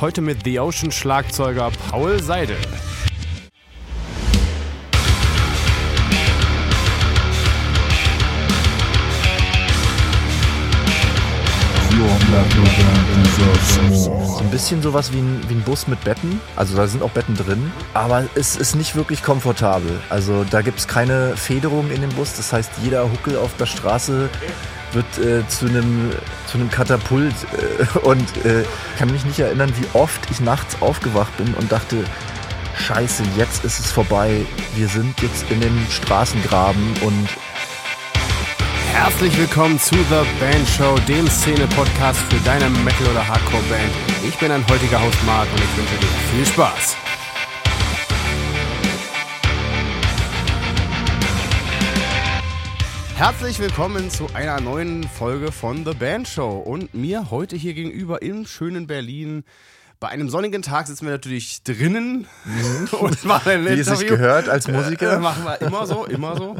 Heute mit The Ocean Schlagzeuger Paul Seidel. So ein bisschen sowas wie ein, wie ein Bus mit Betten. Also da sind auch Betten drin. Aber es ist nicht wirklich komfortabel. Also da gibt es keine Federung in dem Bus. Das heißt, jeder Huckel auf der Straße wird äh, zu einem zu einem Katapult äh, und äh, kann mich nicht erinnern, wie oft ich nachts aufgewacht bin und dachte, Scheiße, jetzt ist es vorbei. Wir sind jetzt in den Straßengraben und Herzlich willkommen zu The Band Show, dem Szene-Podcast für deine Metal- oder Hardcore-Band. Ich bin dein heutiger Host Mark und ich wünsche dir viel Spaß. Herzlich willkommen zu einer neuen Folge von The Band Show und mir heute hier gegenüber im schönen Berlin. Bei einem sonnigen Tag sitzen wir natürlich drinnen und machen ein Mhm. wie es sich Interview. gehört als Äh, Musiker. machen wir immer so, immer so.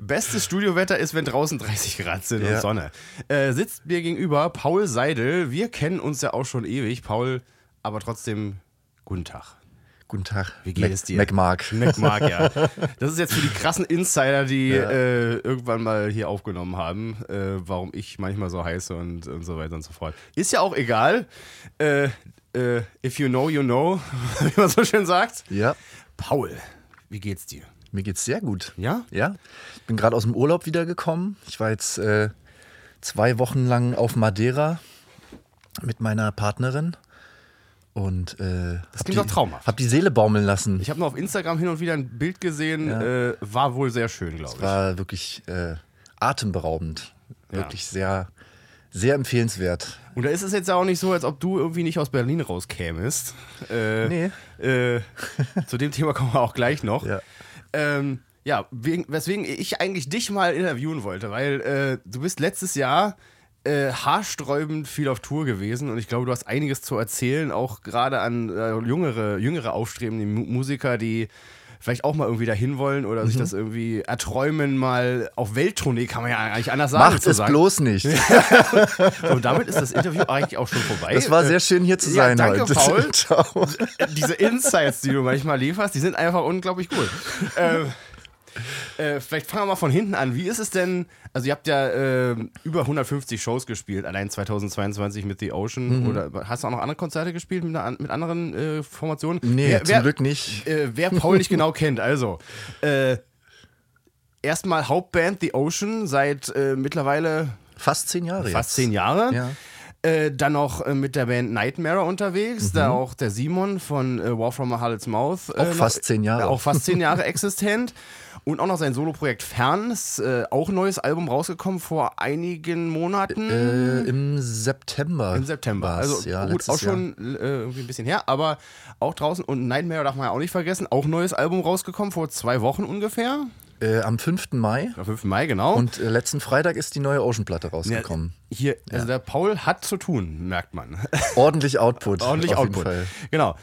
Bestes Studiowetter ist, wenn draußen 30 Grad sind und Ja. Sonne. Äh, sitzt mir gegenüber Paul Seidel. Wir kennen uns ja auch schon ewig. Paul, aber trotzdem, guten Tag. Guten Tag. Wie geht Mac, es dir? MacMark. MacMark, ja. Das ist jetzt für die krassen Insider, die äh, irgendwann mal hier aufgenommen haben, äh, warum ich manchmal so heiße und, und so weiter und so fort. Ist ja auch egal. Äh, äh, if you know, you know, wie man so schön sagt. Ja, Paul, wie geht's dir? mir geht's sehr gut. Ja? Ja, ich bin gerade aus dem Urlaub wiedergekommen. Ich war jetzt äh, zwei Wochen lang auf Madeira mit meiner Partnerin und äh, Das hab klingt doch die, traumhaft. Hab die Seele baumeln lassen. Ich habe noch auf Instagram hin und wieder ein Bild gesehen, Ja. äh, war wohl sehr schön, glaube ich. war wirklich äh, atemberaubend. Ja. Wirklich sehr, sehr empfehlenswert. Und da ist es jetzt ja auch nicht so, als ob du irgendwie nicht aus Berlin rauskämest. Äh, Nee. Äh, zu dem Thema kommen wir auch gleich noch. Ja. Ähm, ja, wegen, weswegen ich eigentlich dich mal interviewen wollte, weil äh, du bist letztes Jahr äh, haarsträubend viel auf Tour gewesen und ich glaube, du hast einiges zu erzählen, auch gerade an äh, jüngere, jüngere aufstrebende Mu Musiker, die vielleicht auch mal irgendwie dahin wollen oder Mhm. sich das irgendwie erträumen, mal auf Welttournee, kann man ja eigentlich anders sagen. Macht es sagen. bloß nicht. Und damit ist das Interview eigentlich auch schon vorbei. Das war Äh, sehr schön hier zu ja, sein danke, heute. Paul. Ciao. diese Insights, die du manchmal lieferst, die sind einfach unglaublich cool. ähm, äh, vielleicht fangen wir mal von hinten an. Wie ist es denn? Also, ihr habt ja äh, über 150 Shows gespielt, allein 2022 mit The Ocean. Mhm. Oder hast du auch noch andere Konzerte gespielt mit, einer, mit anderen äh, Formationen? Nee, wer, zum wer, Glück nicht. Äh, wer Paul nicht genau kennt, also. Äh, Erstmal Hauptband The Ocean seit mittlerweile Fast zehn Jahre fast jetzt. zehn Jahre. Ja. Äh, dann noch äh, mit der Band Nightmare unterwegs, Mhm. da auch der Simon von äh, War From a Harlot's Mouth. Auch noch- fast zehn Jahre. Ja, auch fast zehn Jahre existent. Und auch noch sein Soloprojekt Ferns, äh, auch ein neues Album rausgekommen vor einigen Monaten. Äh, Im September. Im September. Also ja, gut, auch schon äh, irgendwie ein bisschen her, aber auch draußen. Und Nightmare darf man ja auch nicht vergessen, auch ein neues Album rausgekommen, vor zwei Wochen ungefähr. Äh, am 5. Mai. Am 5. Mai, genau. Und äh, letzten Freitag ist die neue Ocean-Platte rausgekommen. hier, also der Paul hat zu tun, merkt man. Ordentlich Output. Ordentlich Output. Genau.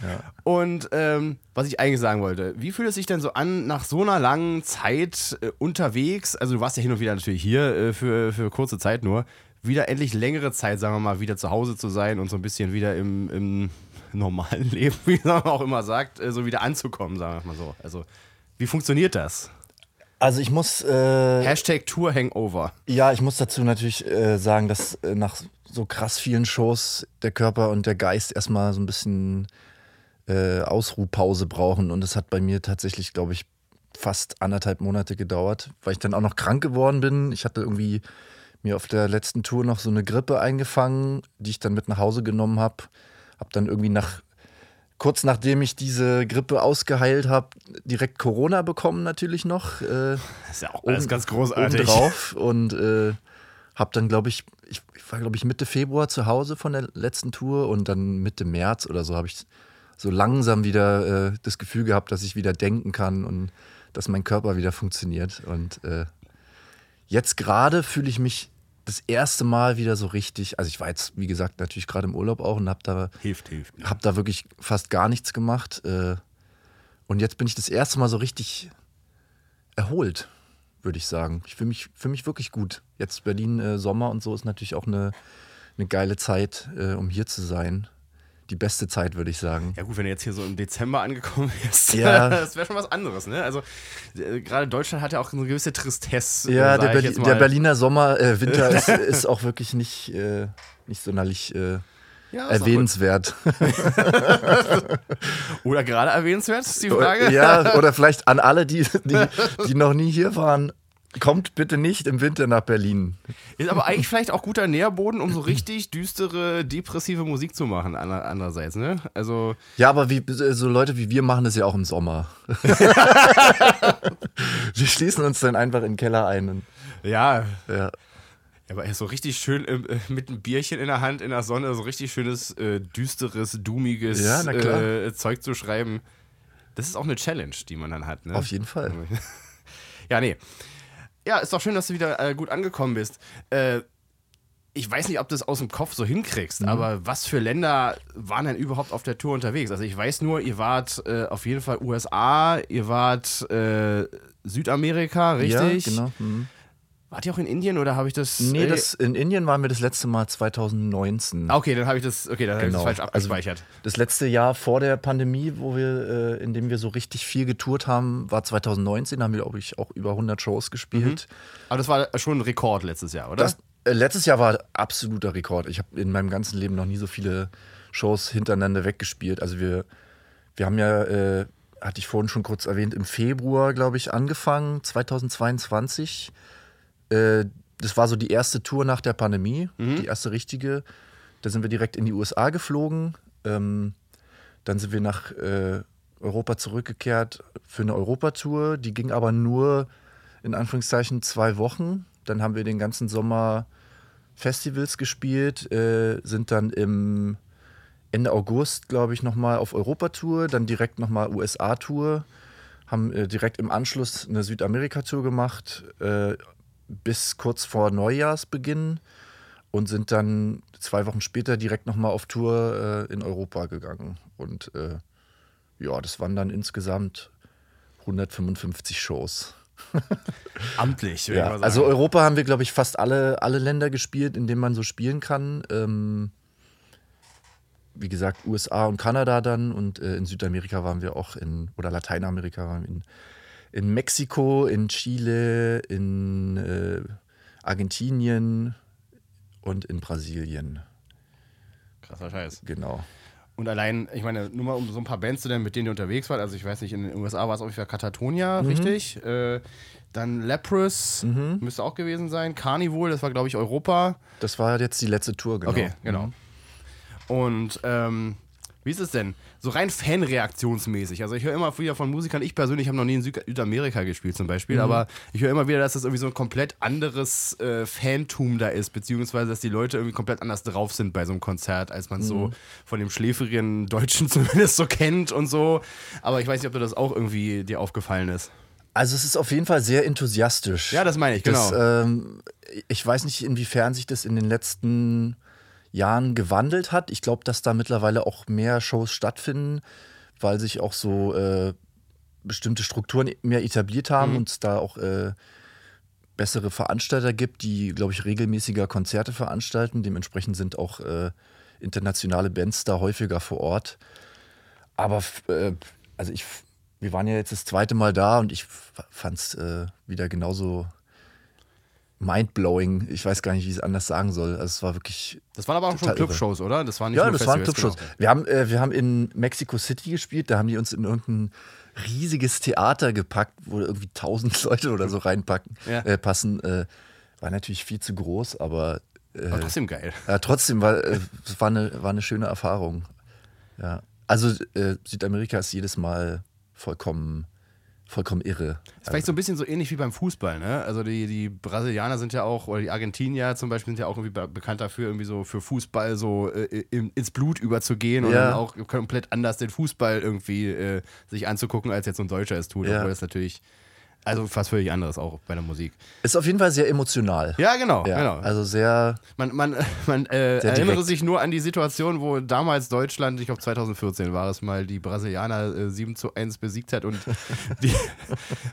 Und ähm, was ich eigentlich sagen wollte, wie fühlt es sich denn so an, nach so einer langen Zeit äh, unterwegs, also du warst ja hin und wieder natürlich hier äh, für, für kurze Zeit nur, wieder endlich längere Zeit, sagen wir mal, wieder zu Hause zu sein und so ein bisschen wieder im, im normalen Leben, wie man auch immer sagt, äh, so wieder anzukommen, sagen wir mal so. Also, wie funktioniert das? Also ich muss, äh, Hashtag Tour Hangover. ja, ich muss dazu natürlich äh, sagen, dass äh, nach so krass vielen Shows der Körper und der Geist erstmal so ein bisschen äh, Ausruhpause brauchen. Und es hat bei mir tatsächlich, glaube ich, fast anderthalb Monate gedauert, weil ich dann auch noch krank geworden bin. Ich hatte irgendwie mir auf der letzten Tour noch so eine Grippe eingefangen, die ich dann mit nach Hause genommen habe. Hab dann irgendwie nach kurz nachdem ich diese Grippe ausgeheilt habe, direkt Corona bekommen natürlich noch. Äh, Das ist ja auch alles oben- ganz großartig. Obendrauf und äh, habe dann, glaube ich, ich, ich war, glaube ich, Mitte Februar zu Hause von der letzten Tour und dann Mitte März oder so habe ich so langsam wieder äh, das Gefühl gehabt, dass ich wieder denken kann und dass mein Körper wieder funktioniert. Und äh, jetzt gerade fühle ich mich das erste Mal wieder so richtig, also ich war jetzt, wie gesagt, natürlich gerade im Urlaub auch und habe da Hilft, hilft. habe da wirklich fast gar nichts gemacht. Äh, und jetzt bin ich das erste Mal so richtig erholt, würde ich sagen. Ich fühle mich, fühl mich wirklich gut. Jetzt Berlin äh, Sommer und so ist natürlich auch eine, eine geile Zeit, äh, um hier zu sein. Die beste Zeit, würde ich sagen. Ja gut, wenn du jetzt hier so im Dezember angekommen wärst, Ja. das wäre schon was anderes, ne? Also äh, gerade Deutschland hat ja auch eine gewisse Tristesse. Ja, der, Berli der Berliner Sommer, äh, Winter ist, ist auch wirklich nicht, äh, nicht sonderlich äh, Ja, erwähnenswert. Oder gerade erwähnenswert, ist die Frage. ja, oder vielleicht an alle, die, die, die noch nie hier waren. Kommt bitte nicht im Winter nach Berlin. Ist aber eigentlich vielleicht auch guter Nährboden, um so richtig düstere, depressive Musik zu machen, ander- andererseits, ne? Also, Ja, aber wie, so Leute wie wir machen das ja auch im Sommer. wir schließen uns dann einfach in den Keller ein. Und, ja, ja. aber so richtig schön äh, mit einem Bierchen in der Hand in der Sonne, so richtig schönes, äh, düsteres, doomiges Ja, äh, Zeug zu schreiben. Das ist auch eine Challenge, die man dann hat, ne? Auf jeden Fall. Ja, nee. Ja, ist doch schön, dass du wieder äh, gut angekommen bist. Äh, ich weiß nicht, ob du es aus dem Kopf so hinkriegst, Mhm. aber was für Länder waren denn überhaupt auf der Tour unterwegs? Also ich weiß nur, ihr wart äh, auf jeden Fall USA, ihr wart äh, Südamerika, richtig? Ja, genau. Mhm. Wart ihr auch in Indien oder habe ich das? Nee, äh, das, in Indien waren wir das letzte Mal 2019. Ah, Okay, dann habe ich das, okay, dann habe ich das Genau. falsch Also- abgespeichert. Das letzte Jahr vor der Pandemie, wo wir, äh, in dem wir so richtig viel getourt haben, war 2019. Da haben wir, glaube ich, auch über 100 Shows gespielt. Aber das war schon ein Rekord letztes Jahr, oder? Das, äh, letztes Jahr war absoluter Rekord. Ich habe in meinem ganzen Leben noch nie so viele Shows hintereinander weggespielt. Also wir, wir haben ja, äh, hatte ich vorhin schon kurz erwähnt, im Februar, glaube ich, angefangen, 2022. Äh, das war so die erste Tour nach der Pandemie, die erste richtige. Da sind wir direkt in die USA geflogen. Ähm, dann sind wir nach äh, Europa zurückgekehrt für eine Europatour. Die ging aber nur in Anführungszeichen zwei Wochen. Dann haben wir den ganzen Sommer Festivals gespielt, äh, sind dann im Ende August, glaube ich, nochmal auf Europatour, dann direkt nochmal USA-Tour, haben äh, direkt im Anschluss eine Südamerika-Tour gemacht, äh, bis kurz vor Neujahrsbeginn und sind dann zwei Wochen später direkt nochmal auf Tour äh, in Europa gegangen. Und äh, ja, das waren dann insgesamt 155 Shows. Amtlich, würde ich Ja, mal sagen. also Europa haben wir, glaube ich, fast alle, alle Länder gespielt, in denen man so spielen kann. Ähm, wie gesagt, USA und Kanada dann und äh, in Südamerika waren wir auch in, oder Lateinamerika waren wir in, in Mexiko, in Chile, in äh, Argentinien und in Brasilien. Krasser Scheiß. Genau. Und allein, ich meine, nur mal um so ein paar Bands zu nennen, mit denen ihr unterwegs wart. Also ich weiß nicht, in den USA war es auf jeden Fall Katatonia, Mhm. richtig. Äh, dann Leprous, müsste auch gewesen sein. Carnival, das war, glaube ich, Europa. Das war jetzt die letzte Tour, genau. Okay, genau. Und ähm, wie ist es denn? So rein Fanreaktionsmäßig. Also ich höre immer wieder von Musikern, ich persönlich habe noch nie in Süd Südamerika gespielt zum Beispiel, Mhm. aber ich höre immer wieder, dass das irgendwie so ein komplett anderes äh, Fantum da ist, beziehungsweise dass die Leute irgendwie komplett anders drauf sind bei so einem Konzert, als man es Mhm. so von dem schläfrigen Deutschen zumindest so kennt und so. Aber ich weiß nicht, ob dir das auch irgendwie dir aufgefallen ist. Also es ist auf jeden Fall sehr enthusiastisch. Ja, das meine ich, genau. Das, ähm, ich weiß nicht, inwiefern sich das in den letzten Jahren gewandelt hat. Ich glaube, dass da mittlerweile auch mehr Shows stattfinden, weil sich auch so äh, bestimmte Strukturen mehr etabliert haben und es da auch äh, bessere Veranstalter gibt, die, glaube ich, regelmäßiger Konzerte veranstalten. Dementsprechend sind auch äh, internationale Bands da häufiger vor Ort. Aber äh, also ich, wir waren ja jetzt das zweite Mal da und ich fand es äh, wieder genauso mindblowing. Ich weiß gar nicht, wie ich es anders sagen soll. Also es war wirklich. Das waren aber auch schon. Clubshows, oder? Das waren nicht Ja, das waren Clubshows. genau. Wir, haben, äh, wir haben in Mexico City gespielt, da haben die uns in irgendein riesiges Theater gepackt, wo irgendwie tausend Leute oder so reinpacken, Ja. äh, passen. Äh, war natürlich viel zu groß, aber äh, Aber trotzdem geil. ja, trotzdem war äh, es war eine, war eine schöne Erfahrung. Ja. Also äh, Südamerika ist jedes Mal vollkommen, vollkommen irre. Ist vielleicht so ein bisschen so ähnlich wie beim Fußball, ne? Also die, die Brasilianer sind ja auch, oder die Argentinier zum Beispiel sind ja auch irgendwie be bekannt dafür, irgendwie so für Fußball so äh, in, ins Blut überzugehen und Ja. dann auch komplett anders den Fußball irgendwie äh, sich anzugucken, als jetzt so ein Deutscher es tut, Ja. obwohl das natürlich, also fast völlig anderes auch bei der Musik. Ist auf jeden Fall sehr emotional. Ja, genau, Ja, genau. Also sehr, Man, man, man äh, Sehr erinnere direkt. sich nur an die Situation, wo damals Deutschland, ich glaube 2014 war es mal, die Brasilianer äh, 7 zu 1 besiegt hat und die,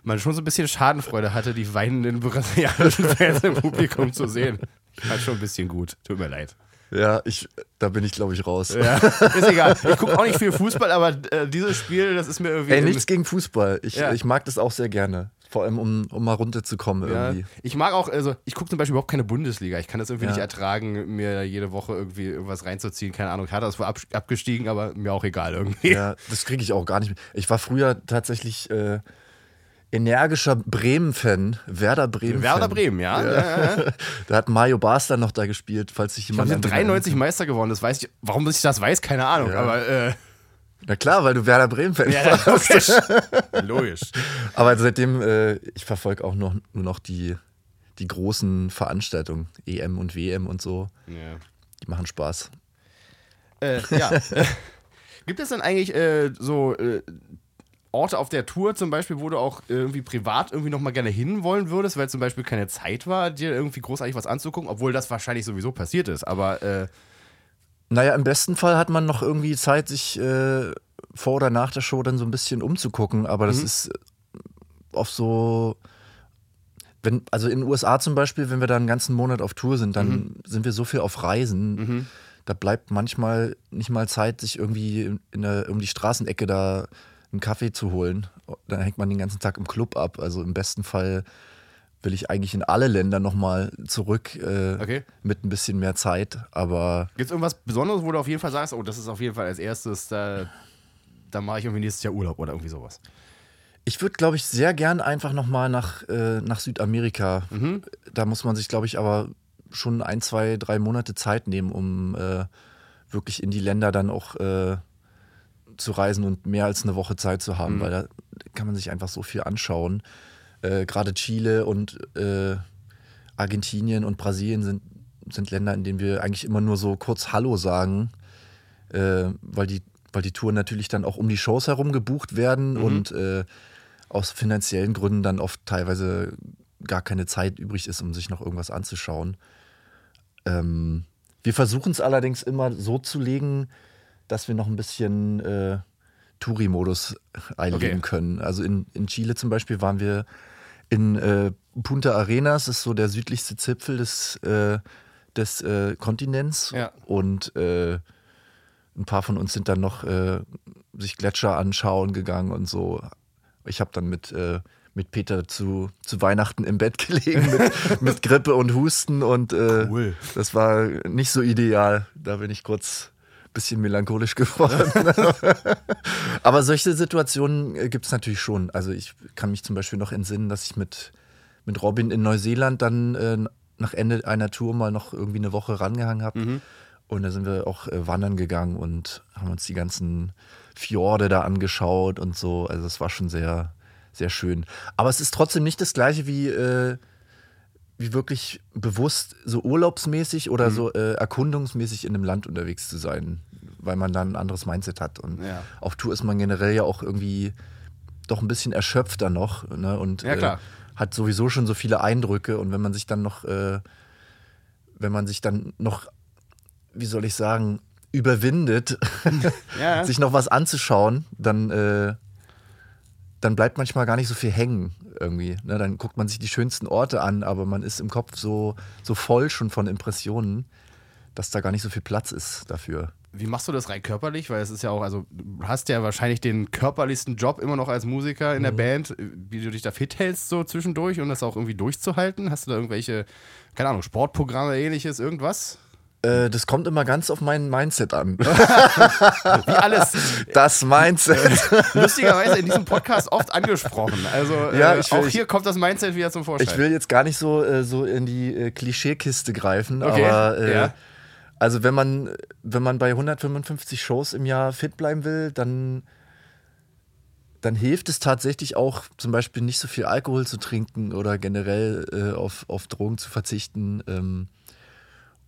man schon so ein bisschen Schadenfreude hatte, die weinenden brasilianischen Fans im Publikum zu sehen. War schon ein bisschen gut. Tut mir leid. Ja, ich, da bin ich, glaube ich, raus. Ja, ist egal. Ich gucke auch nicht viel Fußball, aber äh, dieses Spiel, das ist mir irgendwie. Ey, nichts gegen Fußball. Ich, Ja. ich mag das auch sehr gerne. Vor allem, um, um mal runterzukommen Ja. irgendwie. Ich mag auch, also ich gucke zum Beispiel überhaupt keine Bundesliga. Ich kann das irgendwie nicht ertragen, mir jede Woche irgendwie irgendwas reinzuziehen. Keine Ahnung, hat das wohl ab, abgestiegen, aber mir auch egal irgendwie. Ja, das kriege ich auch gar nicht. mehr. Ich war früher tatsächlich äh, energischer Bremen-Fan. Werder Bremen. Werder Bremen, ja. ja. ja, ja. Da hat Mario Basler noch da gespielt, falls sich Ich jemand. an den 93 Meister geworden, das weiß ich. Warum ich das weiß, keine Ahnung. Ja. Aber äh, Na klar, weil du Werder Bremen-Fan ja, warst. logisch. logisch. Aber seitdem, äh, ich verfolge auch noch, nur noch die, die großen Veranstaltungen, EM und WM und so. Ja. Die machen Spaß. Äh, ja. Gibt es dann eigentlich äh, so äh, Orte auf der Tour zum Beispiel, wo du auch irgendwie privat irgendwie nochmal gerne hinwollen würdest, weil zum Beispiel keine Zeit war, dir irgendwie großartig was anzugucken, obwohl das wahrscheinlich sowieso passiert ist. Aber äh, Naja, im besten Fall hat man noch irgendwie Zeit, sich äh, vor oder nach der Show dann so ein bisschen umzugucken, aber das Mhm. ist oft so. Wenn, also in den USA zum Beispiel, wenn wir da einen ganzen Monat auf Tour sind, dann Mhm. sind wir so viel auf Reisen. Da bleibt manchmal nicht mal Zeit, sich irgendwie in der, um die Straßenecke da einen Kaffee zu holen. Dann hängt man den ganzen Tag im Club ab. Also im besten Fall will ich eigentlich in alle Länder nochmal zurück äh, Okay. mit ein bisschen mehr Zeit. Aber gibt es irgendwas Besonderes, wo du auf jeden Fall sagst, oh, das ist auf jeden Fall als erstes, da, da mache ich irgendwie nächstes Jahr Urlaub oder irgendwie sowas. Ich würde, glaube ich, sehr gern einfach nochmal nach, äh, nach Südamerika. Da muss man sich, glaube ich, aber schon ein, zwei, drei Monate Zeit nehmen, um äh, wirklich in die Länder dann auch äh, zu reisen und mehr als eine Woche Zeit zu haben, weil da kann man sich einfach so viel anschauen. Äh, Gerade Chile und äh, Argentinien und Brasilien sind, sind Länder, in denen wir eigentlich immer nur so kurz Hallo sagen, äh, weil, die, weil die Touren natürlich dann auch um die Shows herum gebucht werden und äh, aus finanziellen Gründen dann oft teilweise gar keine Zeit übrig ist, um sich noch irgendwas anzuschauen. Ähm, wir versuchen es allerdings immer so zu legen, dass wir noch ein bisschen äh, Touri-Modus einlegen Okay. können. Also in, in Chile zum Beispiel waren wir in äh, Punta Arenas, das ist so der südlichste Zipfel des, äh, des äh, Kontinents. Ja. Und äh, ein paar von uns sind dann noch äh, sich Gletscher anschauen gegangen und so. Ich habe dann mit, mit Peter zu, zu Weihnachten im Bett gelegen mit, mit Grippe und Husten und äh, Cool. das war nicht so ideal. Da bin ich kurz bisschen melancholisch geworden. Aber solche Situationen gibt es natürlich schon. Also ich kann mich zum Beispiel noch entsinnen, dass ich mit, mit Robin in Neuseeland dann äh, nach Ende einer Tour mal noch irgendwie eine Woche rangehangen habe. Und da sind wir auch äh, wandern gegangen und haben uns die ganzen Fjorde da angeschaut und so. Also es war schon sehr, sehr schön. Aber es ist trotzdem nicht das gleiche wie, äh, wie wirklich bewusst so urlaubsmäßig oder so äh, erkundungsmäßig in einem Land unterwegs zu sein, weil man dann ein anderes Mindset hat. Und Ja. auf Tour ist man generell ja auch irgendwie doch ein bisschen erschöpfter noch ne? und Ja. Äh, hat sowieso schon so viele Eindrücke. Und wenn man sich dann noch, äh, wenn man sich dann noch, wie soll ich sagen, überwindet, Ja. sich noch was anzuschauen, dann, äh, dann bleibt manchmal gar nicht so viel hängen irgendwie. Ne? Dann guckt man sich die schönsten Orte an, aber man ist im Kopf so, so voll schon von Impressionen, dass da gar nicht so viel Platz ist dafür. Wie machst du das rein körperlich? Weil es ist ja auch, also du hast ja wahrscheinlich den körperlichsten Job immer noch als Musiker in der Band, wie du dich da fit hältst so zwischendurch und das auch irgendwie durchzuhalten. Hast du da irgendwelche, keine Ahnung, Sportprogramme, ähnliches, irgendwas? Äh, das kommt immer ganz auf mein Mindset an. Wie alles Das Mindset. lustigerweise in diesem Podcast oft angesprochen. Also Ja, äh, ich will- auch hier kommt das Mindset wieder zum Vorschein. Ich will jetzt gar nicht so, äh, so in die äh, Klischeekiste greifen, Okay, aber äh, ja. also wenn man, wenn man bei 155 Shows im Jahr fit bleiben will, dann, dann hilft es tatsächlich auch, zum Beispiel nicht so viel Alkohol zu trinken oder generell äh, auf, auf Drogen zu verzichten ähm,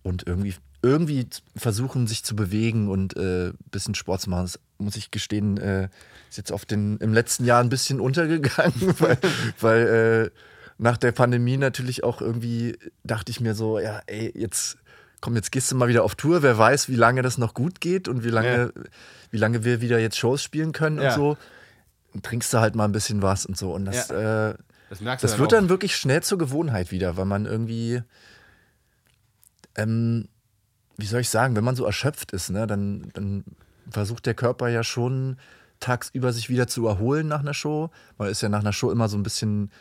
und irgendwie, irgendwie versuchen, sich zu bewegen und ein äh, bisschen Sport zu machen. Das muss ich gestehen, äh, ist jetzt auf den, im letzten Jahr ein bisschen untergegangen, weil, weil äh, nach der Pandemie natürlich auch irgendwie dachte ich mir so, ja, ey, jetzt komm, jetzt gehst du mal wieder auf Tour, wer weiß, wie lange das noch gut geht und wie lange, wie lange wir wieder jetzt Shows spielen können Ja. und so. Dann trinkst du halt mal ein bisschen was und so. Und das, äh, das das dann wird auch. dann wirklich schnell zur Gewohnheit wieder, weil man irgendwie ähm, wie soll ich sagen, wenn man so erschöpft ist, ne, dann, dann versucht der Körper ja schon tagsüber sich wieder zu erholen nach einer Show. Man ist ja nach einer Show immer so ein bisschen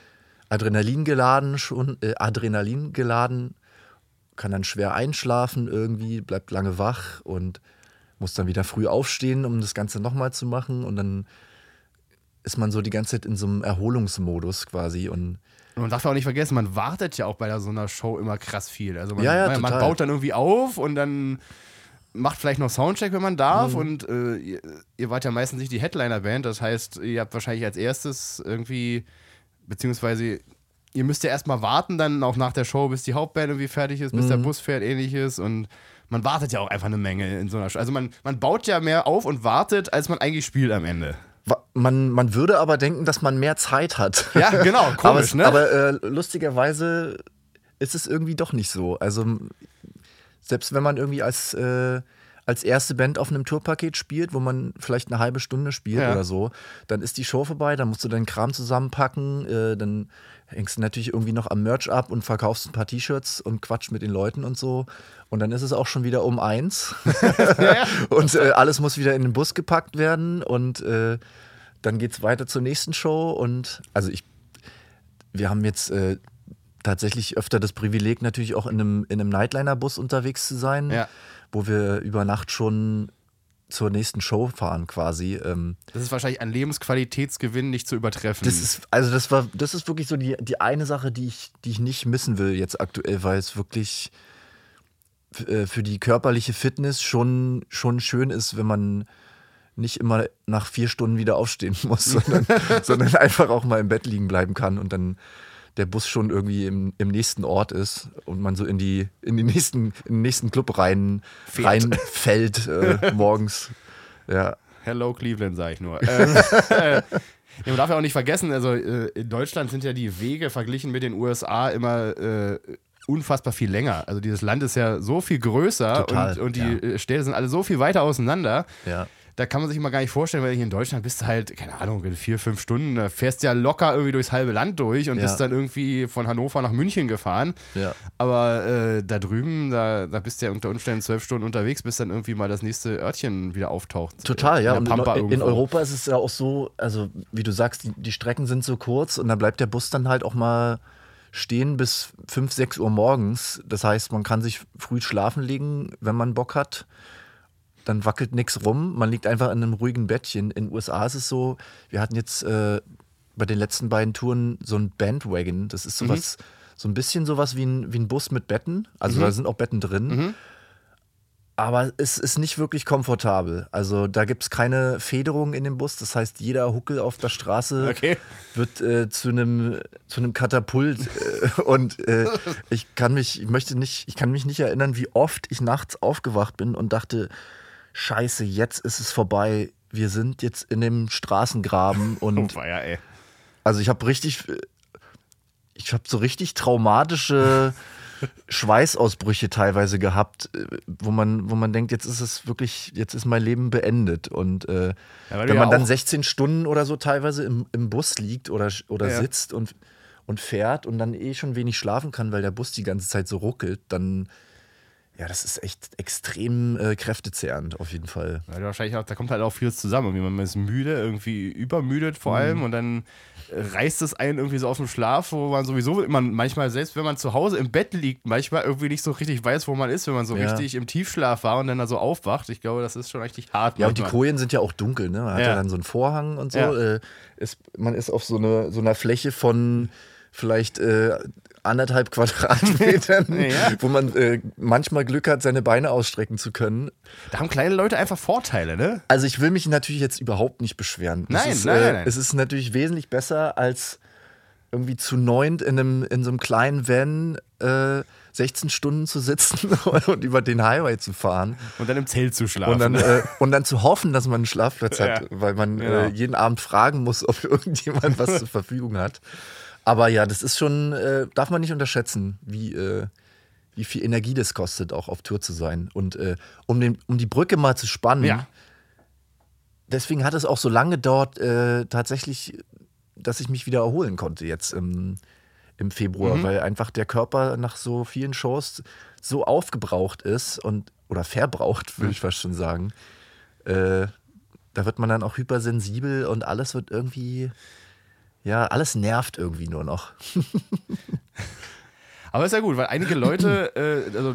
Adrenalin geladen, schon äh, Adrenalin geladen, kann dann schwer einschlafen irgendwie, bleibt lange wach und muss dann wieder früh aufstehen, um das Ganze nochmal zu machen und dann ist man so die ganze Zeit in so einem Erholungsmodus quasi und Und man darf auch nicht vergessen, man wartet ja auch bei so einer Show immer krass viel. Also man, Ja, ja, man, man baut dann irgendwie auf und dann macht vielleicht noch Soundcheck, wenn man darf. Mhm. Und äh, ihr, ihr wart ja meistens nicht die Headliner-Band. Das heißt, ihr habt wahrscheinlich als erstes irgendwie, beziehungsweise ihr müsst ja erstmal warten, dann auch nach der Show, bis die Hauptband irgendwie fertig ist, bis Mhm. der Bus fährt, ähnliches. Und man wartet ja auch einfach eine Menge in so einer Show. Also man, man baut ja mehr auf und wartet, als man eigentlich spielt am Ende. Man, man würde aber denken, dass man mehr Zeit hat. Ja, genau, aber komisch, es, ne? aber äh, lustigerweise ist es irgendwie doch nicht so. Also selbst wenn man irgendwie als, äh, als erste Band auf einem Tourpaket spielt, wo man vielleicht eine halbe Stunde spielt Ja. oder so, dann ist die Show vorbei, dann musst du deinen Kram zusammenpacken, äh, dann hängst du natürlich irgendwie noch am Merch ab und verkaufst ein paar T-Shirts und quatsch mit den Leuten und so. Und dann ist es auch schon wieder um eins. und äh, alles muss wieder in den Bus gepackt werden und äh, dann geht's weiter zur nächsten Show. Und also ich, wir haben jetzt äh, tatsächlich öfter das Privileg, natürlich auch in einem, in einem Nightliner-Bus unterwegs zu sein, Ja. Wo wir über Nacht schon zur nächsten Show fahren quasi. Ähm, Das ist wahrscheinlich ein Lebensqualitätsgewinn nicht zu übertreffen. das ist, also das war, das ist wirklich so die, die eine Sache, die ich, die ich nicht missen will jetzt aktuell, weil es wirklich äh, für die körperliche Fitness schon, schon schön ist, wenn man nicht immer nach vier Stunden wieder aufstehen muss, sondern, sondern einfach auch mal im Bett liegen bleiben kann und dann der Bus schon irgendwie im, im nächsten Ort ist und man so in die in die nächsten in den nächsten Club rein Fährt. reinfällt äh, morgens. Ja, Hello Cleveland, sage ich nur. ähm, äh, ja, man darf ja auch nicht vergessen, also äh, in Deutschland sind ja die Wege verglichen mit den USA immer äh, unfassbar viel länger. Also dieses Land ist ja so viel größer Total, und, und die ja. äh, Städte sind alle so viel weiter auseinander. ja. Da kann man sich immer gar nicht vorstellen, weil hier in Deutschland bist du halt, keine Ahnung, in vier, fünf Stunden, da fährst ja locker irgendwie durchs halbe Land durch und Ja. bist dann irgendwie von Hannover nach München gefahren. Ja. Aber äh, da drüben, da, da bist du ja unter Umständen zwölf Stunden unterwegs, bis dann irgendwie mal das nächste Örtchen wieder auftaucht. Total, ja. In Und in, in. Europa ist es ja auch so, also wie du sagst, die, die Strecken sind so kurz und dann bleibt der Bus dann halt auch mal stehen bis 5, 6 Uhr morgens. Das heißt, man kann sich früh schlafen legen, wenn man Bock hat. Dann wackelt nichts rum. Man liegt einfach in einem ruhigen Bettchen. In den USA ist es so, wir hatten jetzt äh, bei den letzten beiden Touren so ein Bandwagon. Das ist sowas, so ein bisschen sowas wie ein, wie ein Bus mit Betten. Also da sind auch Betten drin. Aber es ist nicht wirklich komfortabel. Also da gibt es keine Federung in dem Bus. Das heißt, jeder Huckel auf der Straße Okay. wird äh, zu einem zu einem Katapult. Äh, und äh, ich kann mich, ich möchte nicht, ich kann mich nicht erinnern, wie oft ich nachts aufgewacht bin und dachte, Scheiße, jetzt ist es vorbei. Wir sind jetzt in dem Straßengraben und Oh, ja, ey. also ich habe richtig, ich habe so richtig traumatische Schweißausbrüche teilweise gehabt, äh, wo man, wo man denkt, jetzt ist es wirklich, jetzt ist mein Leben beendet. Und äh, Ja, wenn ja man dann auch- 16 Stunden oder so teilweise im, im Bus liegt oder, oder Ja. sitzt und, und fährt und dann eh schon wenig schlafen kann, weil der Bus die ganze Zeit so ruckelt, dann ja, das ist echt extrem äh, kräftezehrend auf jeden Fall. Weil wahrscheinlich auch, da kommt halt auch vieles zusammen. Irgendwie man ist müde, irgendwie übermüdet vor Mhm. allem und dann reißt es einen irgendwie so aus dem Schlaf, wo man sowieso, man manchmal, selbst wenn man zu Hause im Bett liegt, manchmal irgendwie nicht so richtig weiß, wo man ist, wenn man so Ja. richtig im Tiefschlaf war und dann da so aufwacht. Ich glaube, das ist schon richtig hart. Ja, und die. Kojen sind ja auch dunkel, ne? Man hat ja, Ja. dann so einen Vorhang und so. Ja. Äh, ist, man ist auf so, eine, so einer Fläche von vielleicht äh, anderthalb Quadratmetern, Ja. wo man äh, manchmal Glück hat, seine Beine ausstrecken zu können. Da haben kleine Leute einfach Vorteile, ne? Also ich will mich natürlich jetzt überhaupt nicht beschweren. Es Nein, ist, nein, äh, nein, nein. Es ist natürlich wesentlich besser als irgendwie zu neunt in, einem, in so einem kleinen Van äh, 16 Stunden zu sitzen und über den Highway zu fahren. Und dann im Zelt zu schlafen. Und dann, äh, und dann zu hoffen, dass man einen Schlafplatz hat, Ja, weil man genau. äh, jeden Abend fragen muss, ob irgendjemand was zur Verfügung hat. Aber ja, das ist schon, äh, darf man nicht unterschätzen, wie, äh, wie viel Energie das kostet, auch auf Tour zu sein. Und äh, um, den, um die Brücke mal zu spannen, ja. deswegen hat es auch so lange gedauert, äh, tatsächlich, dass ich mich wieder erholen konnte jetzt im, im Februar, Mhm. weil einfach der Körper nach so vielen Shows so aufgebraucht ist und oder verbraucht, würde ich fast schon sagen. Äh, da wird man dann auch hypersensibel und alles wird irgendwie, ja, alles nervt irgendwie nur noch. Aber ist ja gut, weil einige Leute, äh, also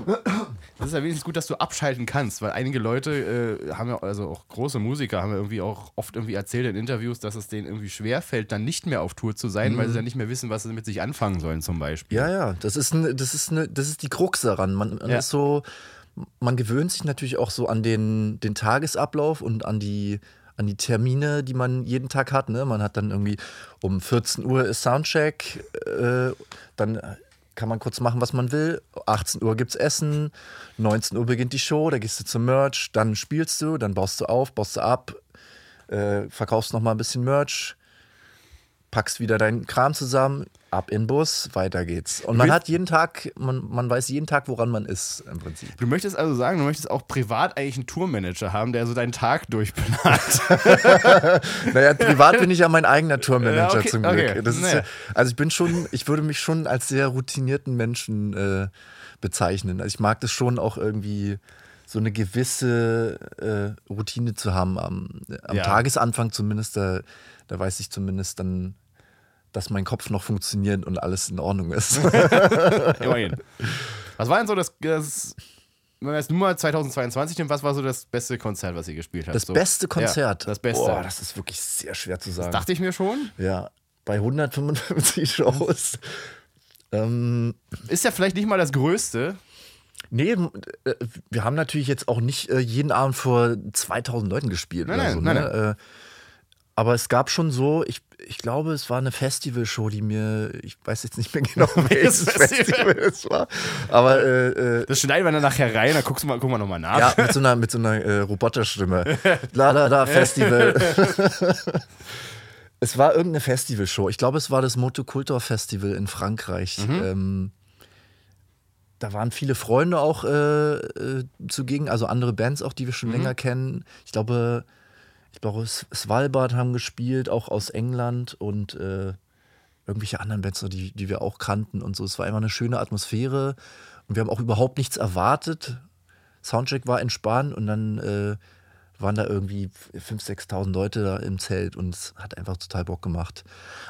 das ist ja wenigstens gut, dass du abschalten kannst, weil einige Leute äh, haben ja, also auch große Musiker haben ja irgendwie auch oft irgendwie erzählt in Interviews, dass es denen irgendwie schwerfällt, dann nicht mehr auf Tour zu sein, mhm. weil sie dann nicht mehr wissen, was sie mit sich anfangen sollen, zum Beispiel. Ja, ja, das ist, ne, das ist, ne, das ist die Krux daran. Man, man ja. ist so, man gewöhnt sich natürlich auch so an den, den Tagesablauf und an die an die Termine, die man jeden Tag hat. Ne? Man hat dann irgendwie um 14 Uhr ist Soundcheck, äh, dann kann man kurz machen, was man will. 18 Uhr gibt's Essen, 19 Uhr beginnt die Show, da gehst du zum Merch, dann spielst du, dann baust du auf, baust du ab, äh, verkaufst noch mal ein bisschen Merch, packst wieder deinen Kram zusammen, ab in den Bus, weiter geht's. Und man hat jeden Tag, man, man weiß jeden Tag, woran man ist im Prinzip. Du möchtest also sagen, du möchtest auch privat eigentlich einen Tourmanager haben, der so deinen Tag durchplant. naja, privat bin ich ja mein eigener Tourmanager okay, zum Glück. Okay. Ist ja, also ich bin schon, ich würde mich schon als sehr routinierten Menschen äh, bezeichnen. Also ich mag das schon auch irgendwie so eine gewisse äh, Routine zu haben am, am ja. Tagesanfang zumindest. Da, da weiß ich zumindest dann, dass mein Kopf noch funktioniert und alles in Ordnung ist. Immerhin. Was war denn so das, das wenn wir jetzt nur mal 2022 nehmen, was war so das beste Konzert, was ihr gespielt habt? Das so. beste Konzert? Ja, das beste. Boah, das ist wirklich sehr schwer zu sagen. Das dachte ich mir schon. Ja, bei 155 Shows. ähm, ist ja vielleicht nicht mal das Größte. Nee, äh, wir haben natürlich jetzt auch nicht äh, jeden Abend vor 2000 Leuten gespielt. Nein, nein, so, nein, ne? nein. Aber es gab schon so, ich, ich glaube, es war eine Festivalshow, die mir, ich weiß jetzt nicht mehr genau, welches Festival es war. Aber äh, äh, das schneiden wir dann nachher rein, dann guckst du mal, gucken wir nochmal nach. Ja, mit so einer, mit so einer äh, Roboterstimme. La la la Festival. es war irgendeine Festivalshow. Ich glaube, es war das Motocultor Festival in Frankreich. Mhm. Ähm, da waren viele Freunde auch äh, äh, zugegen, also andere Bands auch, die wir schon mhm. länger kennen. Ich glaube, ich glaube, Svalbard haben gespielt, auch aus England und äh, irgendwelche anderen Bands, die, die wir auch kannten und so. Es war immer eine schöne Atmosphäre und wir haben auch überhaupt nichts erwartet. Soundcheck war entspannt und dann äh, waren da irgendwie 5.000, 6.000 Leute da im Zelt und es hat einfach total Bock gemacht.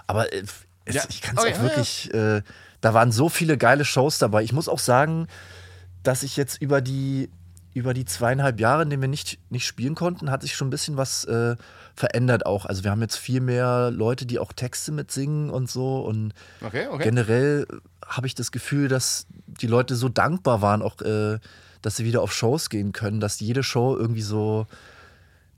Aber äh, es, ja. ich kann es oh, auch ja, wirklich, ja. Äh, da waren so viele geile Shows dabei. Ich muss auch sagen, dass ich jetzt über die über die zweieinhalb Jahre, in denen wir nicht, nicht spielen konnten, hat sich schon ein bisschen was äh, verändert auch. Also wir haben jetzt viel mehr Leute, die auch Texte mitsingen und so. Und okay, okay. generell habe ich das Gefühl, dass die Leute so dankbar waren, auch äh, dass sie wieder auf Shows gehen können, dass jede Show irgendwie so,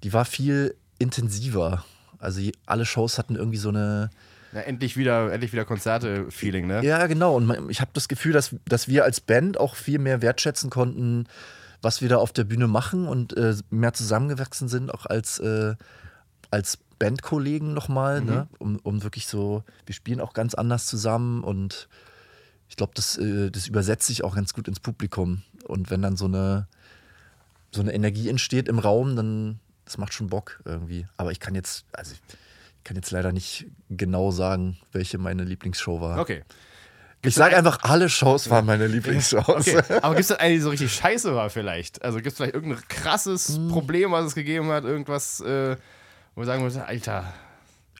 die war viel intensiver. Also alle Shows hatten irgendwie so eine, ja, endlich wieder, endlich wieder Konzerte-Feeling, ne? Ja, genau. Und ich habe das Gefühl, dass, dass wir als Band auch viel mehr wertschätzen konnten, was wir da auf der Bühne machen und äh, mehr zusammengewachsen sind, auch als, äh, als Bandkollegen nochmal, mhm. ne? um, um wirklich so, wir spielen auch ganz anders zusammen und ich glaube, das, äh, das übersetzt sich auch ganz gut ins Publikum. Und wenn dann so eine, so eine Energie entsteht im Raum, dann das macht schon Bock irgendwie. Aber ich kann jetzt, also ich kann jetzt leider nicht genau sagen, welche meine Lieblingsshow war. Okay. Ich sage einfach, alle Shows waren meine Lieblingsshows. Okay. Aber gibt es denn eine, die so richtig scheiße war vielleicht? Also gibt es vielleicht irgendein krasses hm. Problem, was es gegeben hat? Irgendwas, äh, wo wir sagen müssen, Alter.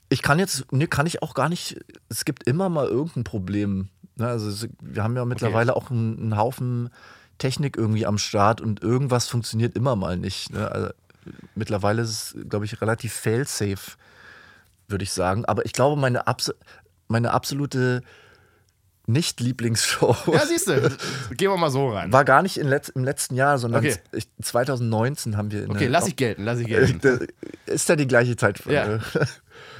Ich kann jetzt, ne, kann ich auch gar nicht, es gibt immer mal irgendein Problem. Ne? Also wir haben ja mittlerweile okay. auch einen, einen, Haufen Technik irgendwie am Start und irgendwas funktioniert immer mal nicht. Ne? Also, mittlerweile ist es, glaube ich, relativ fail-safe, würde ich sagen. Aber ich glaube, meine, Abs meine absolute nicht-Lieblingsshow. Ja, siehst du, gehen wir mal so rein. War gar nicht Letz-, im letzten Jahr, sondern okay. 2019 haben wir. okay, lass ich gelten, lass ich gelten. Ist ja die gleiche Zeit. Ja.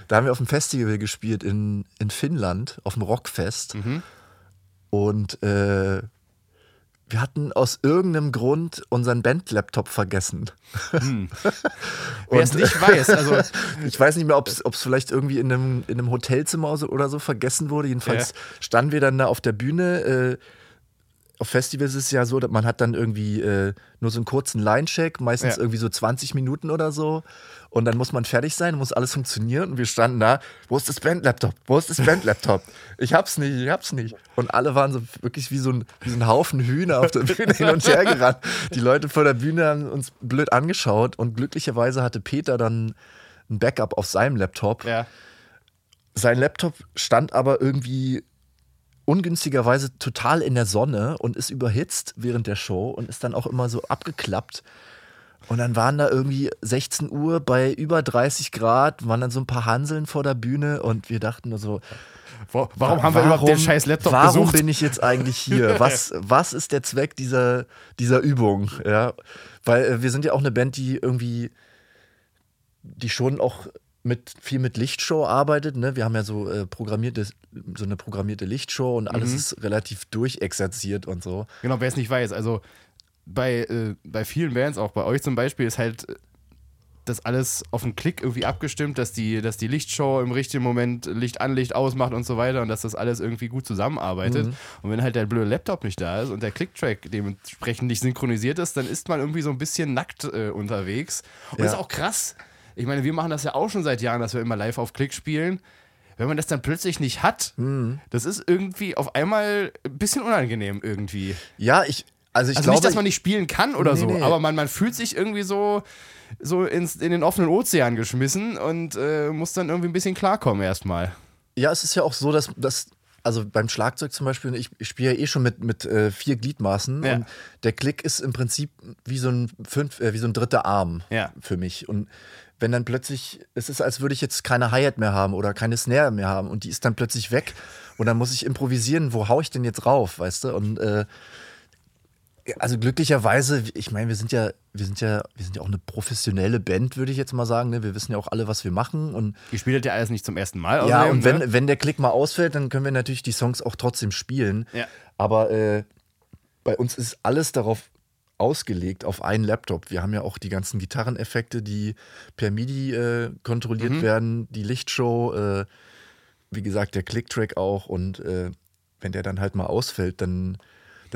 Da haben wir auf dem Festival gespielt in, in Finnland, auf dem Rockfest. Mhm. Und äh, wir hatten aus irgendeinem Grund unseren Band-Laptop vergessen. Hm. Wer es nicht weiß, also. ich weiß nicht mehr, ob es vielleicht irgendwie in einem, in einem Hotelzimmer oder so vergessen wurde. Jedenfalls ja. standen wir dann da auf der Bühne. Äh, auf Festivals ist es ja so, dass man hat dann irgendwie äh, nur so einen kurzen Line-Check, meistens Ja. irgendwie so 20 Minuten oder so. Und dann muss man fertig sein, muss alles funktionieren. Und wir standen da, wo ist das Bandlaptop? Wo ist das Bandlaptop? Ich hab's nicht, ich hab's nicht. Und alle waren so wirklich wie so ein, wie so ein Haufen Hühner auf der Bühne hin und her gerannt. Die Leute vor der Bühne haben uns blöd angeschaut. Und glücklicherweise hatte Peter dann ein Backup auf seinem Laptop. Ja. Sein Laptop stand aber irgendwie ungünstigerweise total in der Sonne und ist überhitzt während der Show und ist dann auch immer so abgeklappt. Und dann waren da irgendwie 16 Uhr bei über 30 Grad, waren dann so ein paar Hanseln vor der Bühne und wir dachten nur so, Wo, warum haben wir überhaupt den scheiß Laptop warum besucht? bin ich jetzt eigentlich hier? Was, was ist der Zweck dieser, dieser Übung? Ja, weil äh, wir sind ja auch eine Band, die irgendwie, die schon auch mit viel mit Lichtshow arbeitet. Ne? Wir haben ja so äh, programmierte, so eine programmierte Lichtshow und alles Mhm. ist relativ durchexerziert und so. Genau, wer es nicht weiß, also bei, äh, bei vielen Bands, auch bei euch zum Beispiel, ist halt äh, das alles auf den Klick irgendwie abgestimmt, dass die, dass die Lichtshow im richtigen Moment Licht an, Licht ausmacht und so weiter und dass das alles irgendwie gut zusammenarbeitet. Und wenn halt der blöde Laptop nicht da ist und der Clicktrack dementsprechend nicht synchronisiert ist, dann ist man irgendwie so ein bisschen nackt äh, unterwegs. Und das Ja. ist auch krass. Ich meine, wir machen das ja auch schon seit Jahren, dass wir immer live auf Klick spielen. Wenn man das dann plötzlich nicht hat, das ist irgendwie auf einmal ein bisschen unangenehm irgendwie. Ja, ich, also ich Also glaube, nicht, dass man nicht spielen kann oder Nee, so, nee. aber man, man fühlt sich irgendwie so, so ins, in den offenen Ozean geschmissen und äh, muss dann irgendwie ein bisschen klarkommen erstmal. Ja, es ist ja auch so, dass, dass also beim Schlagzeug zum Beispiel, ich, ich spiele ja eh schon mit, mit äh, vier Gliedmaßen Ja. und der Klick ist im Prinzip wie so ein, fünf, äh, wie so ein dritter Arm Ja. für mich. Und wenn dann plötzlich, es ist, als würde ich jetzt keine Hi-Hat mehr haben oder keine Snare mehr haben und die ist dann plötzlich weg und dann muss ich improvisieren, wo hau ich denn jetzt rauf, weißt du? Und äh, also glücklicherweise, ich meine, wir sind ja, wir sind ja, wir sind ja auch eine professionelle Band, würde ich jetzt mal sagen. Ne? Wir wissen ja auch alle, was wir machen und Ihr spielt ja alles nicht zum ersten Mal. ja, und wenn, ne? wenn der Klick mal ausfällt, dann können wir natürlich die Songs auch trotzdem spielen. Ja. Aber äh, bei uns ist alles darauf ausgelegt, auf einen Laptop. Wir haben ja auch die ganzen Gitarreneffekte, die per MIDI äh, kontrolliert Mhm. werden, die Lichtshow, äh, wie gesagt, der Clicktrack auch. Und äh, wenn der dann halt mal ausfällt, dann,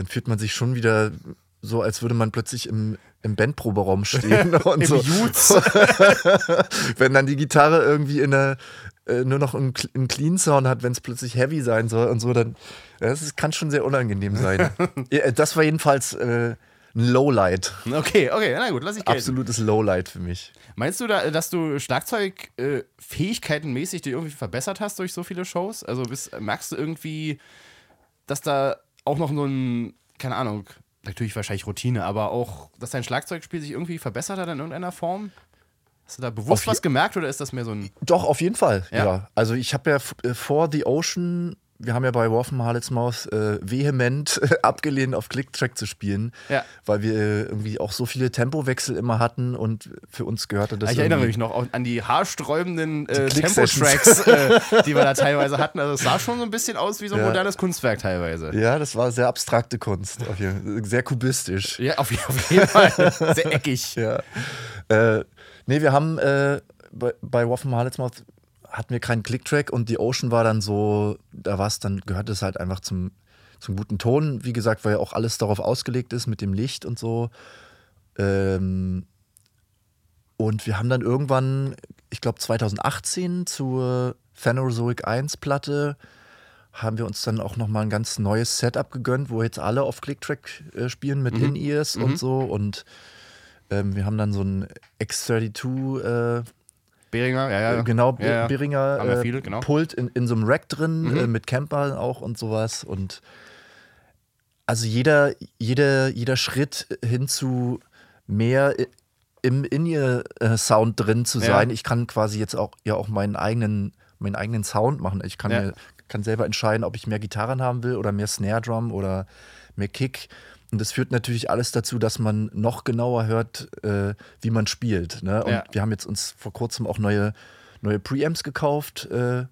dann fühlt man sich schon wieder so, als würde man plötzlich im, im Bandproberaum stehen und so. Wenn dann die Gitarre irgendwie in der, äh, nur noch einen, einen Clean Sound hat, wenn es plötzlich heavy sein soll und so, dann das ist, kann schon sehr unangenehm sein. ja, das war jedenfalls äh, ein Lowlight. Okay, okay, na gut, lass ich gelten. Absolutes Lowlight für mich. Meinst du, da, dass du Schlagzeugfähigkeitenmäßig äh, fähigkeitenmäßig dich irgendwie verbessert hast durch so viele Shows? Also bist, merkst du irgendwie, dass da auch noch so ein, keine Ahnung, natürlich wahrscheinlich Routine, aber auch, dass dein Schlagzeugspiel sich irgendwie verbessert hat in irgendeiner Form? Hast du da bewusst was gemerkt oder ist das mehr so ein. Doch, auf jeden Fall. Ja. Ja. Also ich habe ja äh, vor The Ocean, wir haben ja bei Wolfen Harletsmaus äh, vehement abgelehnt, auf Clicktrack zu spielen, Ja. weil wir äh, irgendwie auch so viele Tempowechsel immer hatten und für uns gehörte das ich erinnere mich noch an die haarsträubenden äh. Tempo-Tracks, äh, die wir da teilweise hatten. Also es sah schon so ein bisschen aus wie so ein Ja. modernes Kunstwerk teilweise. Ja, das war sehr abstrakte Kunst, auf jeden, sehr kubistisch. Ja, auf, auf jeden Fall. Sehr eckig. Ja. Äh, nee, wir haben äh, bei, bei Waffen Harletsmouth hatten wir keinen Clicktrack und die Ocean war dann so, da war es dann, gehört es halt einfach zum, zum guten Ton, wie gesagt, weil ja auch alles darauf ausgelegt ist mit dem Licht und so. Ähm, und wir haben dann irgendwann, ich glaube 2018 zur Phanerozoic 1 Platte, haben wir uns dann auch nochmal ein ganz neues Setup gegönnt, wo jetzt alle auf Clicktrack äh, spielen mit In-Ears und so. Und ähm, wir haben dann so ein X32 äh, Beringer, ja, ja. genau, ja. Beringer äh, viele, genau. Mhm. Pult in, in so einem Rack drin, äh, mit Camper auch und sowas. Und also jeder, jeder, jeder Schritt hin zu mehr im In-Ear-Sound drin zu sein. Ich kann quasi jetzt auch ja auch meinen eigenen, meinen eigenen Sound machen. Ich kann, mir, kann selber entscheiden, ob ich mehr Gitarren haben will oder mehr Snare Drum oder mehr Kick. Und das führt natürlich alles dazu, dass man noch genauer hört, äh, wie man spielt. Ne? Und Ja. wir haben jetzt uns vor kurzem auch neue, neue Preamps gekauft äh,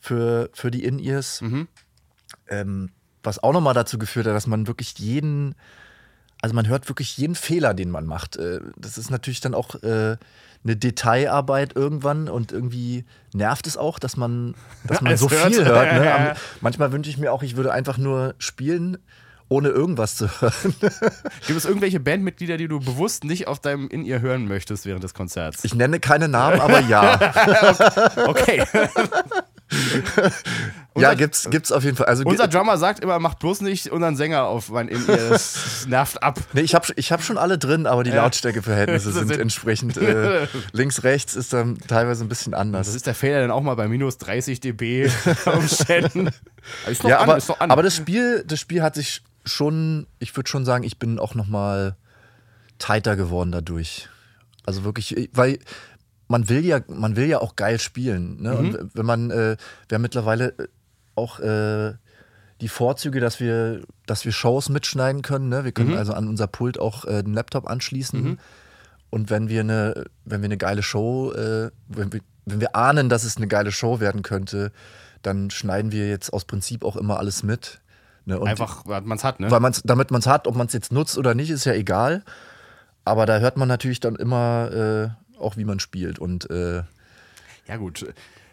für, für die In-Ears. Mhm. Ähm, was auch nochmal dazu geführt hat, dass man wirklich jeden, also man hört wirklich jeden Fehler, den man macht. Äh, das ist natürlich dann auch äh, eine Detailarbeit irgendwann und irgendwie nervt es auch, dass man, dass man so hört. viel hört. Ne? Manchmal wünsche ich mir auch, ich würde einfach nur spielen, ohne irgendwas zu hören. Gibt es irgendwelche Bandmitglieder, die du bewusst nicht auf deinem In-Ear hören möchtest während des Konzerts? Ich nenne keine Namen, aber ja. okay. ja, gibt's, gibt's auf jeden Fall. Also, Unser Drummer sagt immer, macht bloß nicht unseren Sänger auf mein In-Ear. Das nervt ab. Nee, ich habe ich hab schon alle drin, aber die Ja. Lautstärkeverhältnisse sind entsprechend äh, links, rechts ist dann teilweise ein bisschen anders. Das ist der Fehler dann auch mal bei minus 30 dB Umständen. Aber ja, an, aber, aber das Spiel, das Spiel hat sich schon, ich würde schon sagen, ich bin auch noch mal tighter geworden dadurch. Also wirklich, weil man will ja, man will ja auch geil spielen. Ne? Mhm. Und wenn man, äh, wir haben mittlerweile auch äh, die Vorzüge, dass wir, dass wir Shows mitschneiden können. Ne? Wir können Mhm. also an unser Pult auch äh, den Laptop anschließen. Und wenn wir eine, wenn wir eine geile Show, äh, wenn, wir, wenn wir ahnen, dass es eine geile Show werden könnte, dann schneiden wir jetzt aus Prinzip auch immer alles mit. Ne? Einfach, weil man es hat, ne? weil man's, damit man es hat, ob man es jetzt nutzt oder nicht, ist ja egal. Aber da hört man natürlich dann immer äh, auch, wie man spielt. Und äh, Ja, gut.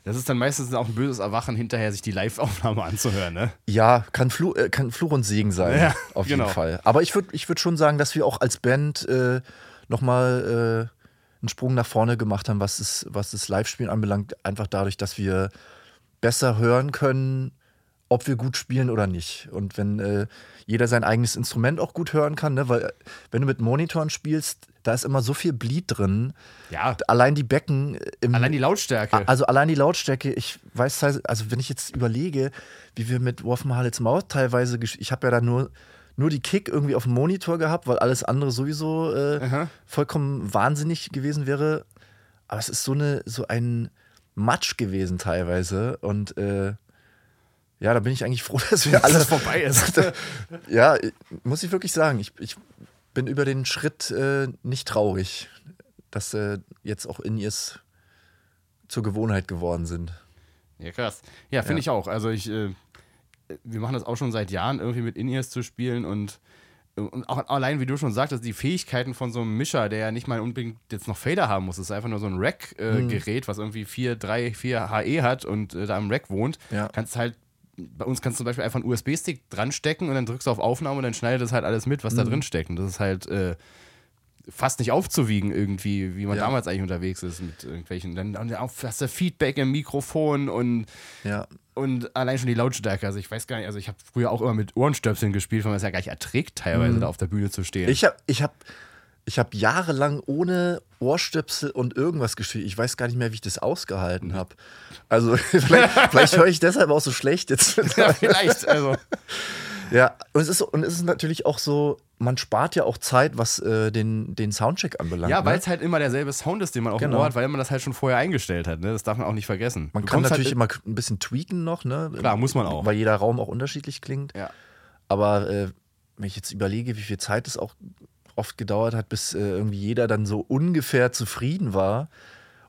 Das ist dann meistens auch ein böses Erwachen, hinterher sich die Live-Aufnahme anzuhören, ne? ja, kann, Flu äh, kann Fluch und Segen sein, Ja, auf genau. jeden Fall. Aber ich würde ich würd schon sagen, dass wir auch als Band äh, nochmal äh, einen Sprung nach vorne gemacht haben, was das, was das Live-Spielen anbelangt. Einfach dadurch, dass wir besser hören können, ob wir gut spielen oder nicht. Und wenn äh, jeder sein eigenes Instrument auch gut hören kann, ne? weil äh, wenn du mit Monitoren spielst, da ist immer so viel Bleed drin. Ja, Allein die Becken im allein die Lautstärke. also allein die Lautstärke, ich weiß, also wenn ich jetzt überlege, wie wir mit Wolfen Hallets Maut teilweise, ich habe ja da nur, nur die Kick irgendwie auf dem Monitor gehabt, weil alles andere sowieso äh, vollkommen wahnsinnig gewesen wäre. Aber es ist so, eine, so ein Matsch gewesen teilweise und äh, ja, da bin ich eigentlich froh, dass wir Dass alle das vorbei ist. ja, muss ich wirklich sagen, ich, ich bin über den Schritt äh, nicht traurig, dass äh, jetzt auch in ihrs zur Gewohnheit geworden sind. Ja, krass. Ja, finde Ja. ich auch. Also ich, äh, wir machen das auch schon seit Jahren, irgendwie mit In-Ears zu spielen und, und auch allein, wie du schon sagtest, die Fähigkeiten von so einem Mischer, der ja nicht mal unbedingt jetzt noch Fader haben muss, das ist einfach nur so ein Rack-Gerät, was irgendwie 4, 3, 4 HE hat und äh, da im Rack wohnt, Ja. kannst halt bei uns kannst du zum Beispiel einfach einen USB-Stick dran stecken und dann drückst du auf Aufnahme und dann schneidet es halt alles mit, was da drin steckt. Und das ist halt äh, fast nicht aufzuwiegen irgendwie, wie man Ja. damals eigentlich unterwegs ist mit irgendwelchen. Dann, dann hast du Feedback im Mikrofon und Ja, und allein schon die Lautstärke, also ich weiß gar nicht, also ich habe früher auch immer mit Ohrenstöpseln gespielt, weil man es ja gar nicht erträgt, teilweise da auf der Bühne zu stehen. Mhm. ich habe ich hab, ich hab jahrelang ohne Ohrstöpsel und irgendwas gespielt. Ich weiß gar nicht mehr, wie ich das ausgehalten habe. Also vielleicht, vielleicht höre ich deshalb auch so schlecht jetzt. ja, vielleicht, also. Ja, und es ist, und es ist natürlich auch so, man spart ja auch Zeit, was äh, den, den Soundcheck anbelangt. Ja, weil ne? es halt immer derselbe Sound ist, den man auch Genau. im Ohr hat, weil man das halt schon vorher eingestellt hat. Ne? Das darf man auch nicht vergessen. Man Du kann kommst natürlich halt, immer ein bisschen tweaken noch, ne? Klar, muss man auch. Weil jeder Raum auch unterschiedlich klingt. Ja. Aber äh, wenn ich jetzt überlege, wie viel Zeit es auch oft gedauert hat, bis äh, irgendwie jeder dann so ungefähr zufrieden war.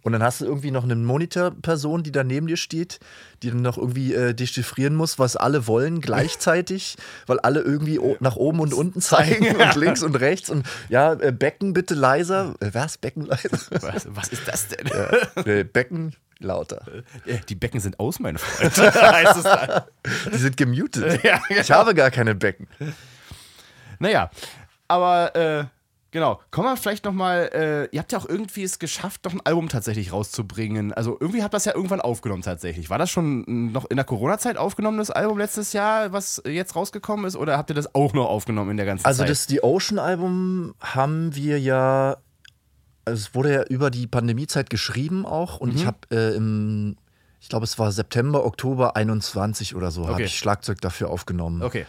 Und dann hast du irgendwie noch eine Monitorperson, die da neben dir steht, die dann noch irgendwie äh, dechiffrieren muss, was alle wollen gleichzeitig, weil alle irgendwie nach oben und unten zeigen und links und rechts und ja, äh, Becken bitte leiser. Äh, was? Becken leiser? was, was ist das denn? ja, äh, Becken lauter. Äh, Die Becken sind aus, mein Freund. heißt es dann. Die sind gemutet. Ja, Ich habe gar keine Becken. Naja, aber äh, genau, kommen wir vielleicht nochmal, äh, ihr habt ja auch irgendwie es geschafft, doch ein Album tatsächlich rauszubringen. Also irgendwie habt ihr das ja irgendwann aufgenommen tatsächlich. War das schon noch in der Corona-Zeit aufgenommen, das Album letztes Jahr, was jetzt rausgekommen ist? Oder habt ihr das auch noch aufgenommen in der ganzen Also Zeit? das The Ocean-Album haben wir ja, also es wurde ja über die Pandemiezeit geschrieben auch und Mhm. ich habe äh, im, ich glaube es war September, Oktober 21 oder so, habe Okay. ich Schlagzeug dafür aufgenommen. okay.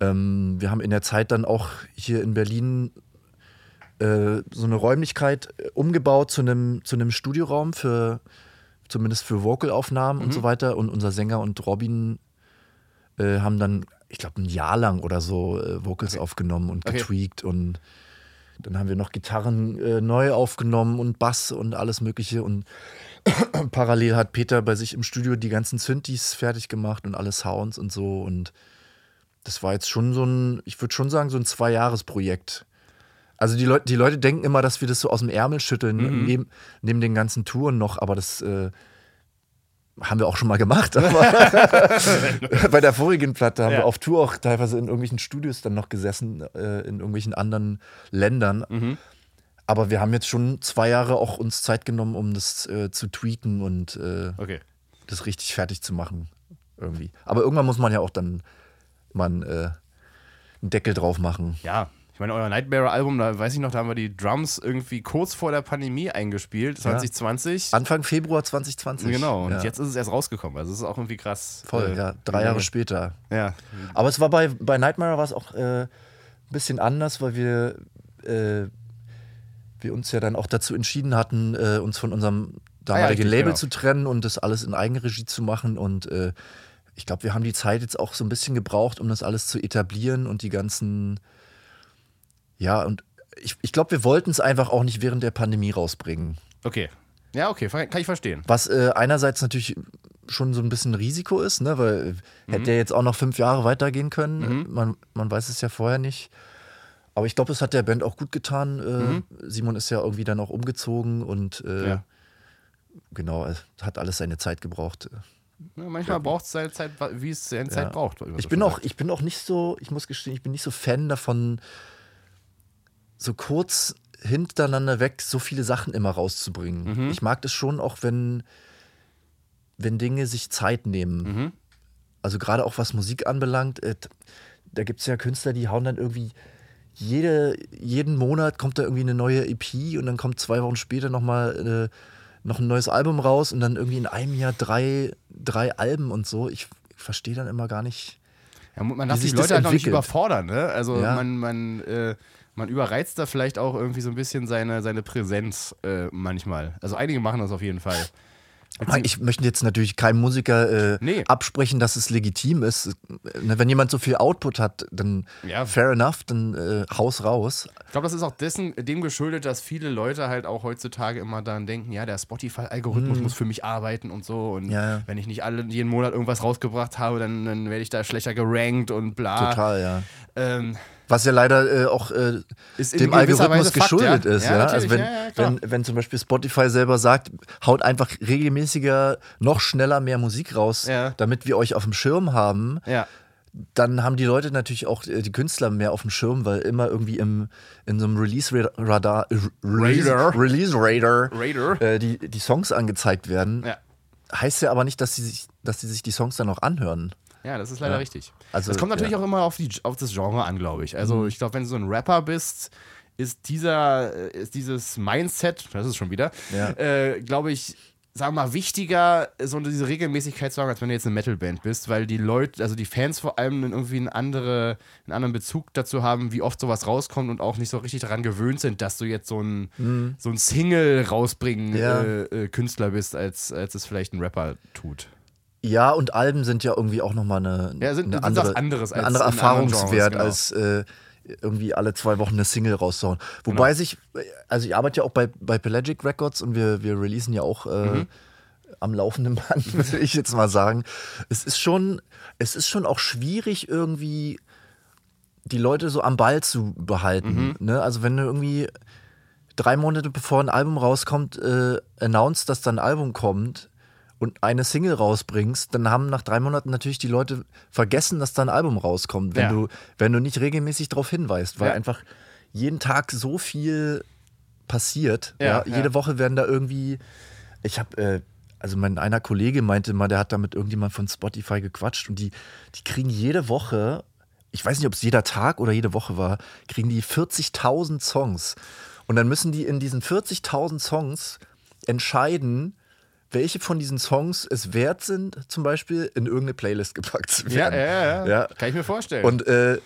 Ähm, wir haben in der Zeit dann auch hier in Berlin äh, so eine Räumlichkeit äh, umgebaut zu einem zu einem Studioraum für zumindest für Vocalaufnahmen Mhm. und so weiter. Und unser Sänger und Robin äh, haben dann, ich glaube, ein Jahr lang oder so äh, Vocals aufgenommen und Okay. getweakt und dann haben wir noch Gitarren äh, neu aufgenommen und Bass und alles Mögliche. Und parallel hat Peter bei sich im Studio die ganzen Synthes fertig gemacht und alle Sounds und so. Und das war jetzt schon so ein, ich würde schon sagen, so ein Zwei-Jahres-Projekt. Also die, Leute, die Leute denken immer, dass wir das so aus dem Ärmel schütteln, Mhm. neben, neben den ganzen Touren noch, aber das, äh, haben wir auch schon mal gemacht, aber bei der vorigen Platte haben Ja. wir auf Tour auch teilweise in irgendwelchen Studios dann noch gesessen, äh, in irgendwelchen anderen Ländern. Mhm. Aber wir haben jetzt schon zwei Jahre auch uns Zeit genommen, um das äh, zu tweaken und äh, Okay. das richtig fertig zu machen. Irgendwie. Aber irgendwann muss man ja auch dann mal einen, äh, einen Deckel drauf machen. Ja, ich meine, euer Nightmare-Album, da weiß ich noch, da haben wir die Drums irgendwie kurz vor der Pandemie eingespielt, 2020. Anfang Februar 2020. Genau, und ja. jetzt ist es erst rausgekommen. Also es ist auch irgendwie krass. Voll, äh, ja. Drei Jahre später. Ja, Aber es war bei, bei Nightmare war es auch äh, ein bisschen anders, weil wir, äh, wir uns ja dann auch dazu entschieden hatten, äh, uns von unserem damaligen richtig, Label genau. zu trennen und das alles in Eigenregie zu machen. Und äh, ich glaube, wir haben die Zeit jetzt auch so ein bisschen gebraucht, um das alles zu etablieren und die ganzen. Ja, und ich, ich glaube, wir wollten es einfach auch nicht während der Pandemie rausbringen. okay. Ja, okay, kann ich verstehen. Was äh, einerseits natürlich schon so ein bisschen Risiko ist, ne? weil äh, hätte er jetzt auch noch fünf Jahre weitergehen können. Man, man weiß es ja vorher nicht. Aber ich glaube, es hat der Band auch gut getan. Äh, Simon ist ja irgendwie dann auch umgezogen und äh, Ja. genau, hat alles seine Zeit gebraucht. Ja, manchmal braucht es seine Zeit, wie es seine Zeit Ja. braucht. wie man Ich bin auch, ich bin auch nicht so, ich muss gestehen, ich bin nicht so Fan davon, so kurz hintereinander weg so viele Sachen immer rauszubringen. Ich mag das schon auch, wenn, wenn Dinge sich Zeit nehmen. Also gerade auch was Musik anbelangt, äh, da gibt es ja Künstler, die hauen dann irgendwie jede, jeden Monat kommt da irgendwie eine neue EP und dann kommt zwei Wochen später nochmal äh, noch ein neues Album raus und dann irgendwie in einem Jahr drei, drei Alben und so. Ich verstehe dann immer gar nicht. Ja, man darf die Leute halt noch nicht überfordern, ne? Also Ja. man, man, äh, man überreizt da vielleicht auch irgendwie so ein bisschen seine, seine Präsenz äh, manchmal. Also einige machen das auf jeden Fall. Ich möchte jetzt natürlich keinem Musiker äh, Nee. absprechen, dass es legitim ist. Ne, Wenn jemand so viel Output hat, dann Ja. fair enough, dann äh, Haus raus. Ich glaube, das ist auch dessen, dem geschuldet, dass viele Leute halt auch heutzutage immer daran denken, ja, der Spotify-Algorithmus muss für mich arbeiten und so. Und ja. wenn ich nicht alle, jeden Monat irgendwas rausgebracht habe, dann, dann werde ich da schlechter gerankt und bla. Total, ja. Ähm, Was ja leider äh, auch äh, dem Algorithmus Fakt, geschuldet ja. ist. Ja, Ja, Also wenn, wenn, wenn zum Beispiel Spotify selber sagt, haut einfach regelmäßiger, noch schneller mehr Musik raus, damit wir euch auf dem Schirm haben, ja. dann haben die Leute natürlich auch äh, die Künstler mehr auf dem Schirm, weil immer irgendwie im, in so einem Release-Radar, äh, Release, Radar. Radar. äh, die, die Songs angezeigt werden. Ja. Heißt ja aber nicht, dass sie sich, dass sie sich die Songs dann auch anhören. Ja, das ist leider richtig. Also, das kommt natürlich ja. Mhm. auch immer auf, die, auf das Genre an, glaube ich. Also ich glaube, wenn du so ein Rapper bist, ist dieser, äh, ist dieses Mindset, das ist es schon wieder, Ja. äh, glaube ich, sagen wir mal, wichtiger, so diese Regelmäßigkeit zu haben, als wenn du jetzt eine Metalband bist, weil die Leute, also die Fans vor allem irgendwie einen, andere, einen anderen Bezug dazu haben, wie oft sowas rauskommt und auch nicht so richtig daran gewöhnt sind, dass du jetzt so ein, so ein Single rausbringen Mhm. Ja. äh, äh, Künstler bist, als, als es vielleicht ein Rapper tut. Ja, und Alben sind ja irgendwie auch nochmal eine, Ja, sind- eine andere, was anderes als anderen Erfahrungswert, Genres, als äh, irgendwie alle zwei Wochen eine Single rauszuhauen. Wobei Genau. sich, also ich arbeite ja auch bei, bei Pelagic Records und wir, wir releasen ja auch äh, Mhm. am laufenden Band, würde ich jetzt mal sagen. Es ist schon, es ist schon auch schwierig, irgendwie die Leute so am Ball zu behalten. Mhm. Ne? Also wenn du irgendwie drei Monate bevor ein Album rauskommt, äh, announced, dass dann ein Album kommt und eine Single rausbringst, dann haben nach drei Monaten natürlich die Leute vergessen, dass da ein Album rauskommt, wenn, Ja. du, wenn du nicht regelmäßig darauf hinweist, weil Ja. einfach jeden Tag so viel passiert. Ja. Jede Woche werden da irgendwie, ich habe, äh, also mein einer Kollege meinte mal, der hat da mit irgendjemand von Spotify gequatscht und die, die kriegen jede Woche, ich weiß nicht, ob es jeder Tag oder jede Woche war, kriegen die 40.000 Songs. Und dann müssen die in diesen 40.000 Songs entscheiden, welche von diesen Songs es wert sind, zum Beispiel in irgendeine Playlist gepackt zu Ja, werden. ja, ja, Ja. Kann ich mir vorstellen. Und äh,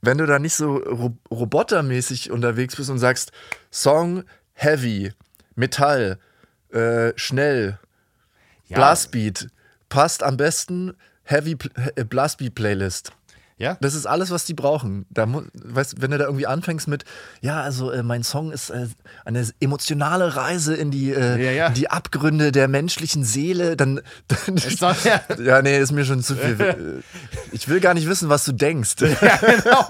wenn du da nicht so ro robotermäßig unterwegs bist und sagst, Song heavy, Metall, äh, schnell, ja, Blastbeat, passt am besten Heavy äh, Blastbeat Playlist. Ja? Das ist alles, was die brauchen. Da, weißt, wenn du da irgendwie anfängst mit, ja, also äh, mein Song ist äh, eine emotionale Reise in die, äh, Ja, ja. die Abgründe der menschlichen Seele, dann, dann Ist doch, ja, ja, nee, ist mir schon zu viel. Äh, Ich will gar nicht wissen, was du denkst. ja, genau.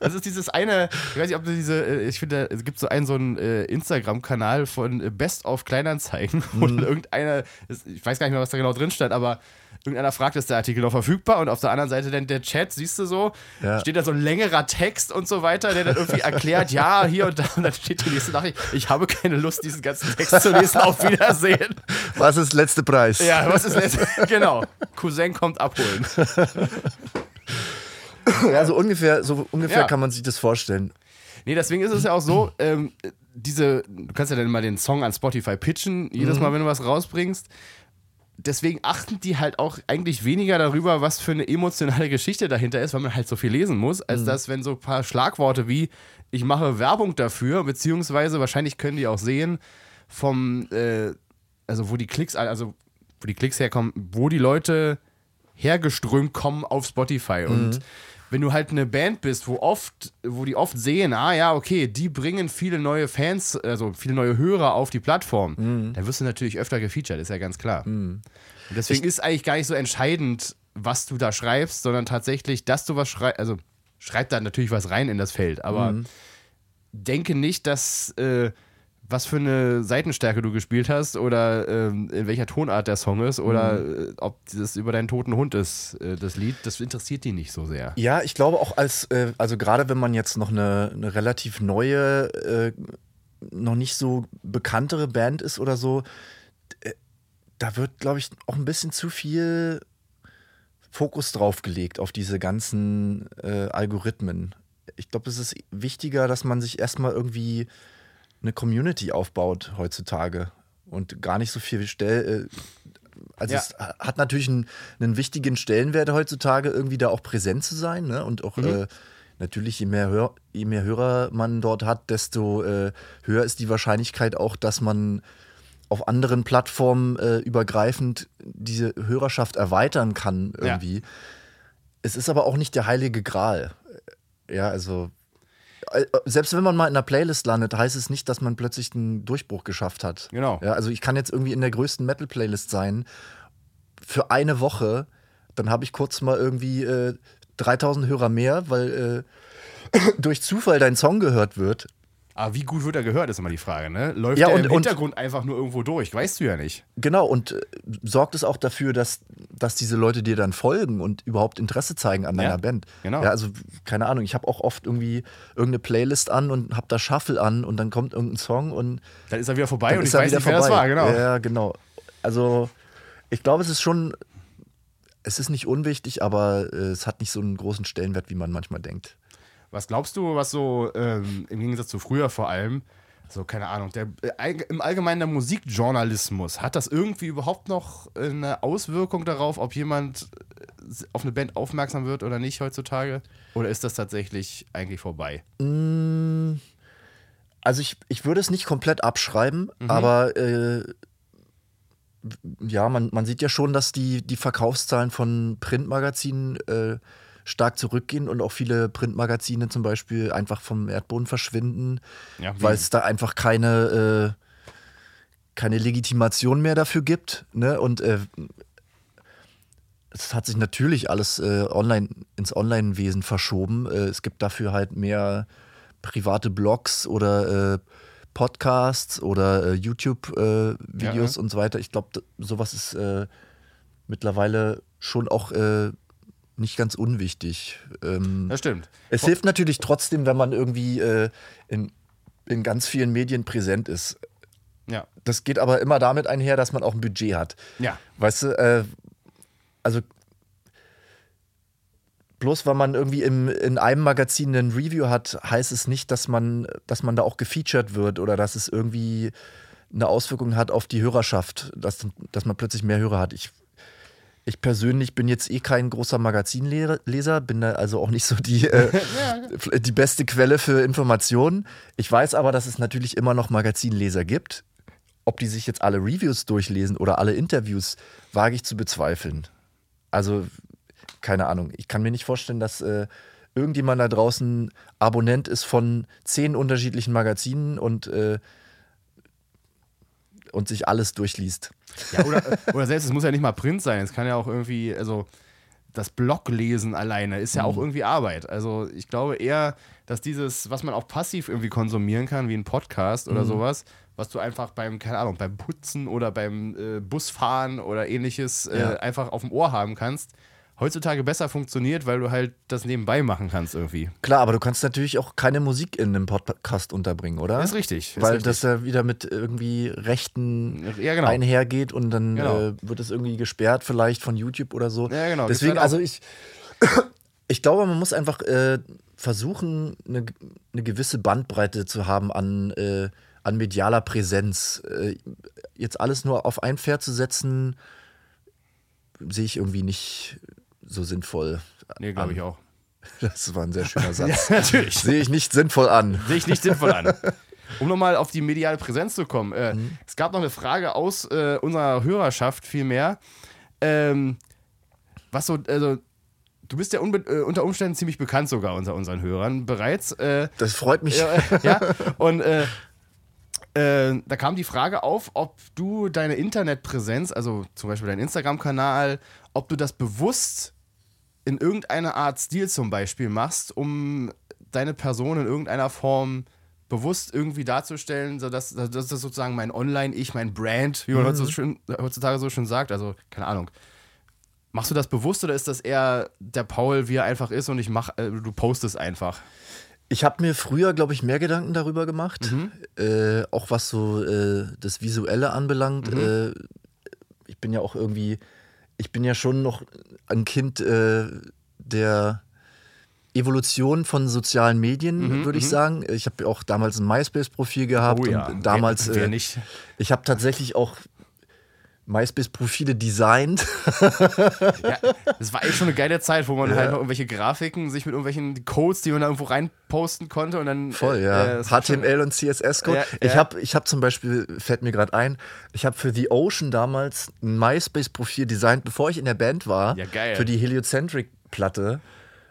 Das ist dieses eine, ich weiß nicht, ob du diese, äh, ich finde, es gibt so einen, so einen äh, Instagram-Kanal von Best of Kleinanzeigen, wo Mhm. irgendeiner, ich weiß gar nicht mehr, was da genau drin stand, aber irgendeiner fragt, ist der Artikel noch verfügbar und auf der anderen Seite dann der Chat, siehst du so, Ja. steht da so ein längerer Text und so weiter, der dann irgendwie erklärt, ja, hier und da, und dann steht die nächste Nachricht, ich habe keine Lust, diesen ganzen Text zu lesen, auf Wiedersehen. Was ist letzte Preis? Ja, was ist jetzt? Genau. Cousin kommt abholen. Ja, so ungefähr, so ungefähr Ja. kann man sich das vorstellen. Nee, deswegen ist es ja auch so, ähm, diese, du kannst ja dann mal den Song an Spotify pitchen, jedes Mal, wenn du was rausbringst. Deswegen achten die halt auch eigentlich weniger darüber, was für eine emotionale Geschichte dahinter ist, weil man halt so viel lesen muss, als dass, wenn so ein paar Schlagworte wie ich mache Werbung dafür, beziehungsweise wahrscheinlich können die auch sehen, vom, äh, also wo die Klicks, also wo die Klicks herkommen, wo die Leute hergeströmt kommen auf Spotify. Und wenn du halt eine Band bist, wo oft, wo die oft sehen, ah ja, okay, die bringen viele neue Fans, also viele neue Hörer auf die Plattform, dann wirst du natürlich öfter gefeatured, ist ja ganz klar. Und deswegen ist eigentlich gar nicht so entscheidend, was du da schreibst, sondern tatsächlich, dass du was schreibst, also schreib da natürlich was rein in das Feld, aber denke nicht, dass äh, was für eine Seitenstärke du gespielt hast oder ähm, in welcher Tonart der Song ist oder äh, ob das über deinen toten Hund ist, äh, das Lied, das interessiert die nicht so sehr. Ja, ich glaube auch als, äh, also gerade wenn man jetzt noch eine, eine relativ neue, äh, noch nicht so bekanntere Band ist oder so, äh, da wird, glaube ich, auch ein bisschen zu viel Fokus drauf gelegt auf diese ganzen Algorithmen. Ich glaube, es ist wichtiger, dass man sich erstmal irgendwie eine Community aufbaut heutzutage und gar nicht so viel Stell, äh, also Ja. es hat natürlich einen, einen wichtigen Stellenwert heutzutage, irgendwie da auch präsent zu sein. Ne? Und auch äh, natürlich, je mehr, Hör, je mehr Hörer man dort hat, desto äh, höher ist die Wahrscheinlichkeit auch, dass man auf anderen Plattformen äh, übergreifend diese Hörerschaft erweitern kann irgendwie. Es ist aber auch nicht der heilige Gral. Ja, also selbst wenn man mal in einer Playlist landet, heißt es nicht, dass man plötzlich einen Durchbruch geschafft hat. Genau. Ja, also ich kann jetzt irgendwie in der größten Metal-Playlist sein für eine Woche, dann habe ich kurz mal irgendwie äh, 3000 Hörer mehr, weil äh, durch Zufall dein Song gehört wird. Aber wie gut wird er gehört, ist immer die Frage, ne? Läuft Ja, er und- im und- Hintergrund einfach nur irgendwo durch? Weißt du ja nicht. Genau, und äh, sorgt es auch dafür, dass, dass diese Leute dir dann folgen und überhaupt Interesse zeigen an deiner Ja, Band. genau. Ja, also keine Ahnung, ich habe auch oft irgendwie irgendeine Playlist an und habe da Shuffle an und dann kommt irgendein Song und Dann ist er wieder vorbei und ist ich er weiß nicht, wer das vorbei. war, genau. Ja, genau. Also ich glaube, es ist schon, es ist nicht unwichtig, aber äh, es hat nicht so einen großen Stellenwert, wie man manchmal denkt. Was glaubst du, was so ähm, im Gegensatz zu früher vor allem, so keine Ahnung, der, äh, im Allgemeinen der Musikjournalismus, hat das irgendwie überhaupt noch eine Auswirkung darauf, ob jemand äh, auf eine Band aufmerksam wird oder nicht heutzutage? Oder ist das tatsächlich eigentlich vorbei? Mm, Also ich, ich würde es nicht komplett abschreiben, aber äh, ja, man, man sieht ja schon, dass die, die Verkaufszahlen von Printmagazinen äh, stark zurückgehen und auch viele Printmagazine zum Beispiel einfach vom Erdboden verschwinden, Ja, weil es da einfach keine, äh, keine Legitimation mehr dafür gibt. Ne? Und äh, es hat sich natürlich alles äh, online ins Online-Wesen verschoben. Äh, es gibt dafür halt mehr private Blogs oder äh, Podcasts oder äh, YouTube-Videos Ja, ja. und so weiter. Ich glaube, sowas ist mittlerweile schon auch äh, nicht ganz unwichtig. Ähm, Das stimmt. es hilft natürlich trotzdem, wenn man irgendwie äh, in, in ganz vielen Medien präsent ist. Ja. Das geht aber immer damit einher, dass man auch ein Budget hat. Ja. Weißt du, äh, also bloß weil man irgendwie im, in einem Magazin ein Review hat, heißt es nicht, dass man, dass man da auch gefeatured wird oder dass es irgendwie eine Auswirkung hat auf die Hörerschaft, dass, dass man plötzlich mehr Hörer hat. Ich, ich persönlich bin jetzt eh kein großer Magazinleser, bin da also auch nicht so die, äh, die beste Quelle für Informationen. Ich weiß aber, dass es natürlich immer noch Magazinleser gibt. Ob die sich jetzt alle Reviews durchlesen oder alle Interviews, wage ich zu bezweifeln. Also keine Ahnung. Ich kann mir nicht vorstellen, dass äh, irgendjemand da draußen Abonnent ist von zehn unterschiedlichen Magazinen und, äh, und sich alles durchliest. Ja, oder, oder selbst, es muss ja nicht mal Print sein. Es kann ja auch irgendwie, also das Bloglesen alleine ist ja auch irgendwie Arbeit. Also ich glaube eher, dass dieses, was man auch passiv irgendwie konsumieren kann, wie ein Podcast oder sowas, was du einfach beim, keine Ahnung, beim Putzen oder beim äh, Busfahren oder ähnliches äh, Ja. einfach auf dem Ohr haben kannst, heutzutage besser funktioniert, weil du halt das nebenbei machen kannst irgendwie. Klar, aber du kannst natürlich auch keine Musik in einem Podcast unterbringen, oder? Ist richtig. Ist Weil richtig. das ja wieder mit irgendwie Rechten Ja, genau. einhergeht und dann Genau. äh, wird es irgendwie gesperrt, vielleicht von YouTube oder so. Ja, genau. Deswegen, halt also ich, ich glaube, man muss einfach äh, versuchen, eine, eine gewisse Bandbreite zu haben an, äh, an medialer Präsenz. Äh, jetzt alles nur auf ein Pferd zu setzen, sehe ich irgendwie nicht so sinnvoll. Nee, glaube ich auch. Das war ein sehr schöner Satz. natürlich. Sehe ich nicht sinnvoll an. Sehe ich nicht sinnvoll an. Um nochmal auf die mediale Präsenz zu kommen. Äh, Es gab noch eine Frage aus äh, unserer Hörerschaft vielmehr. Ähm, was so, also, du bist ja äh, unter Umständen ziemlich bekannt sogar unter unseren Hörern bereits. Äh, Das freut mich. ja, ja, und äh, äh, da kam die Frage auf, ob du deine Internetpräsenz, also zum Beispiel deinen Instagram-Kanal, ob du das bewusst in irgendeiner Art Stil zum Beispiel machst, um deine Person in irgendeiner Form bewusst irgendwie darzustellen, sodass dass das sozusagen mein Online-Ich, mein Brand, wie man heutzutage, schön, heutzutage so schön sagt, also keine Ahnung. Machst du das bewusst oder ist das eher der Paul, wie er einfach ist und ich mach, äh, du postest einfach? Ich habe mir früher, glaube ich, mehr Gedanken darüber gemacht. Äh, auch was so äh, das Visuelle anbelangt. Äh, ich bin ja auch irgendwie, ich bin ja schon noch ein Kind äh, der Evolution von sozialen Medien, würde ich sagen. Ich habe auch damals ein MySpace-Profil gehabt. Und damals, Wer, wer äh, nicht? ich habe tatsächlich auch MySpace-Profile designt. Ja, das war echt schon eine geile Zeit, wo man Ja. halt noch irgendwelche Grafiken, sich mit irgendwelchen Codes, die man da irgendwo reinposten konnte und dann. Voll, äh, ja. äh, HTML und CSS-Code. Ja, Ich ja. habe ich hab zum Beispiel, fällt mir gerade ein, ich habe für The Ocean damals ein MySpace-Profil designt, bevor ich in der Band war. Ja, geil. Für die Heliocentric-Platte.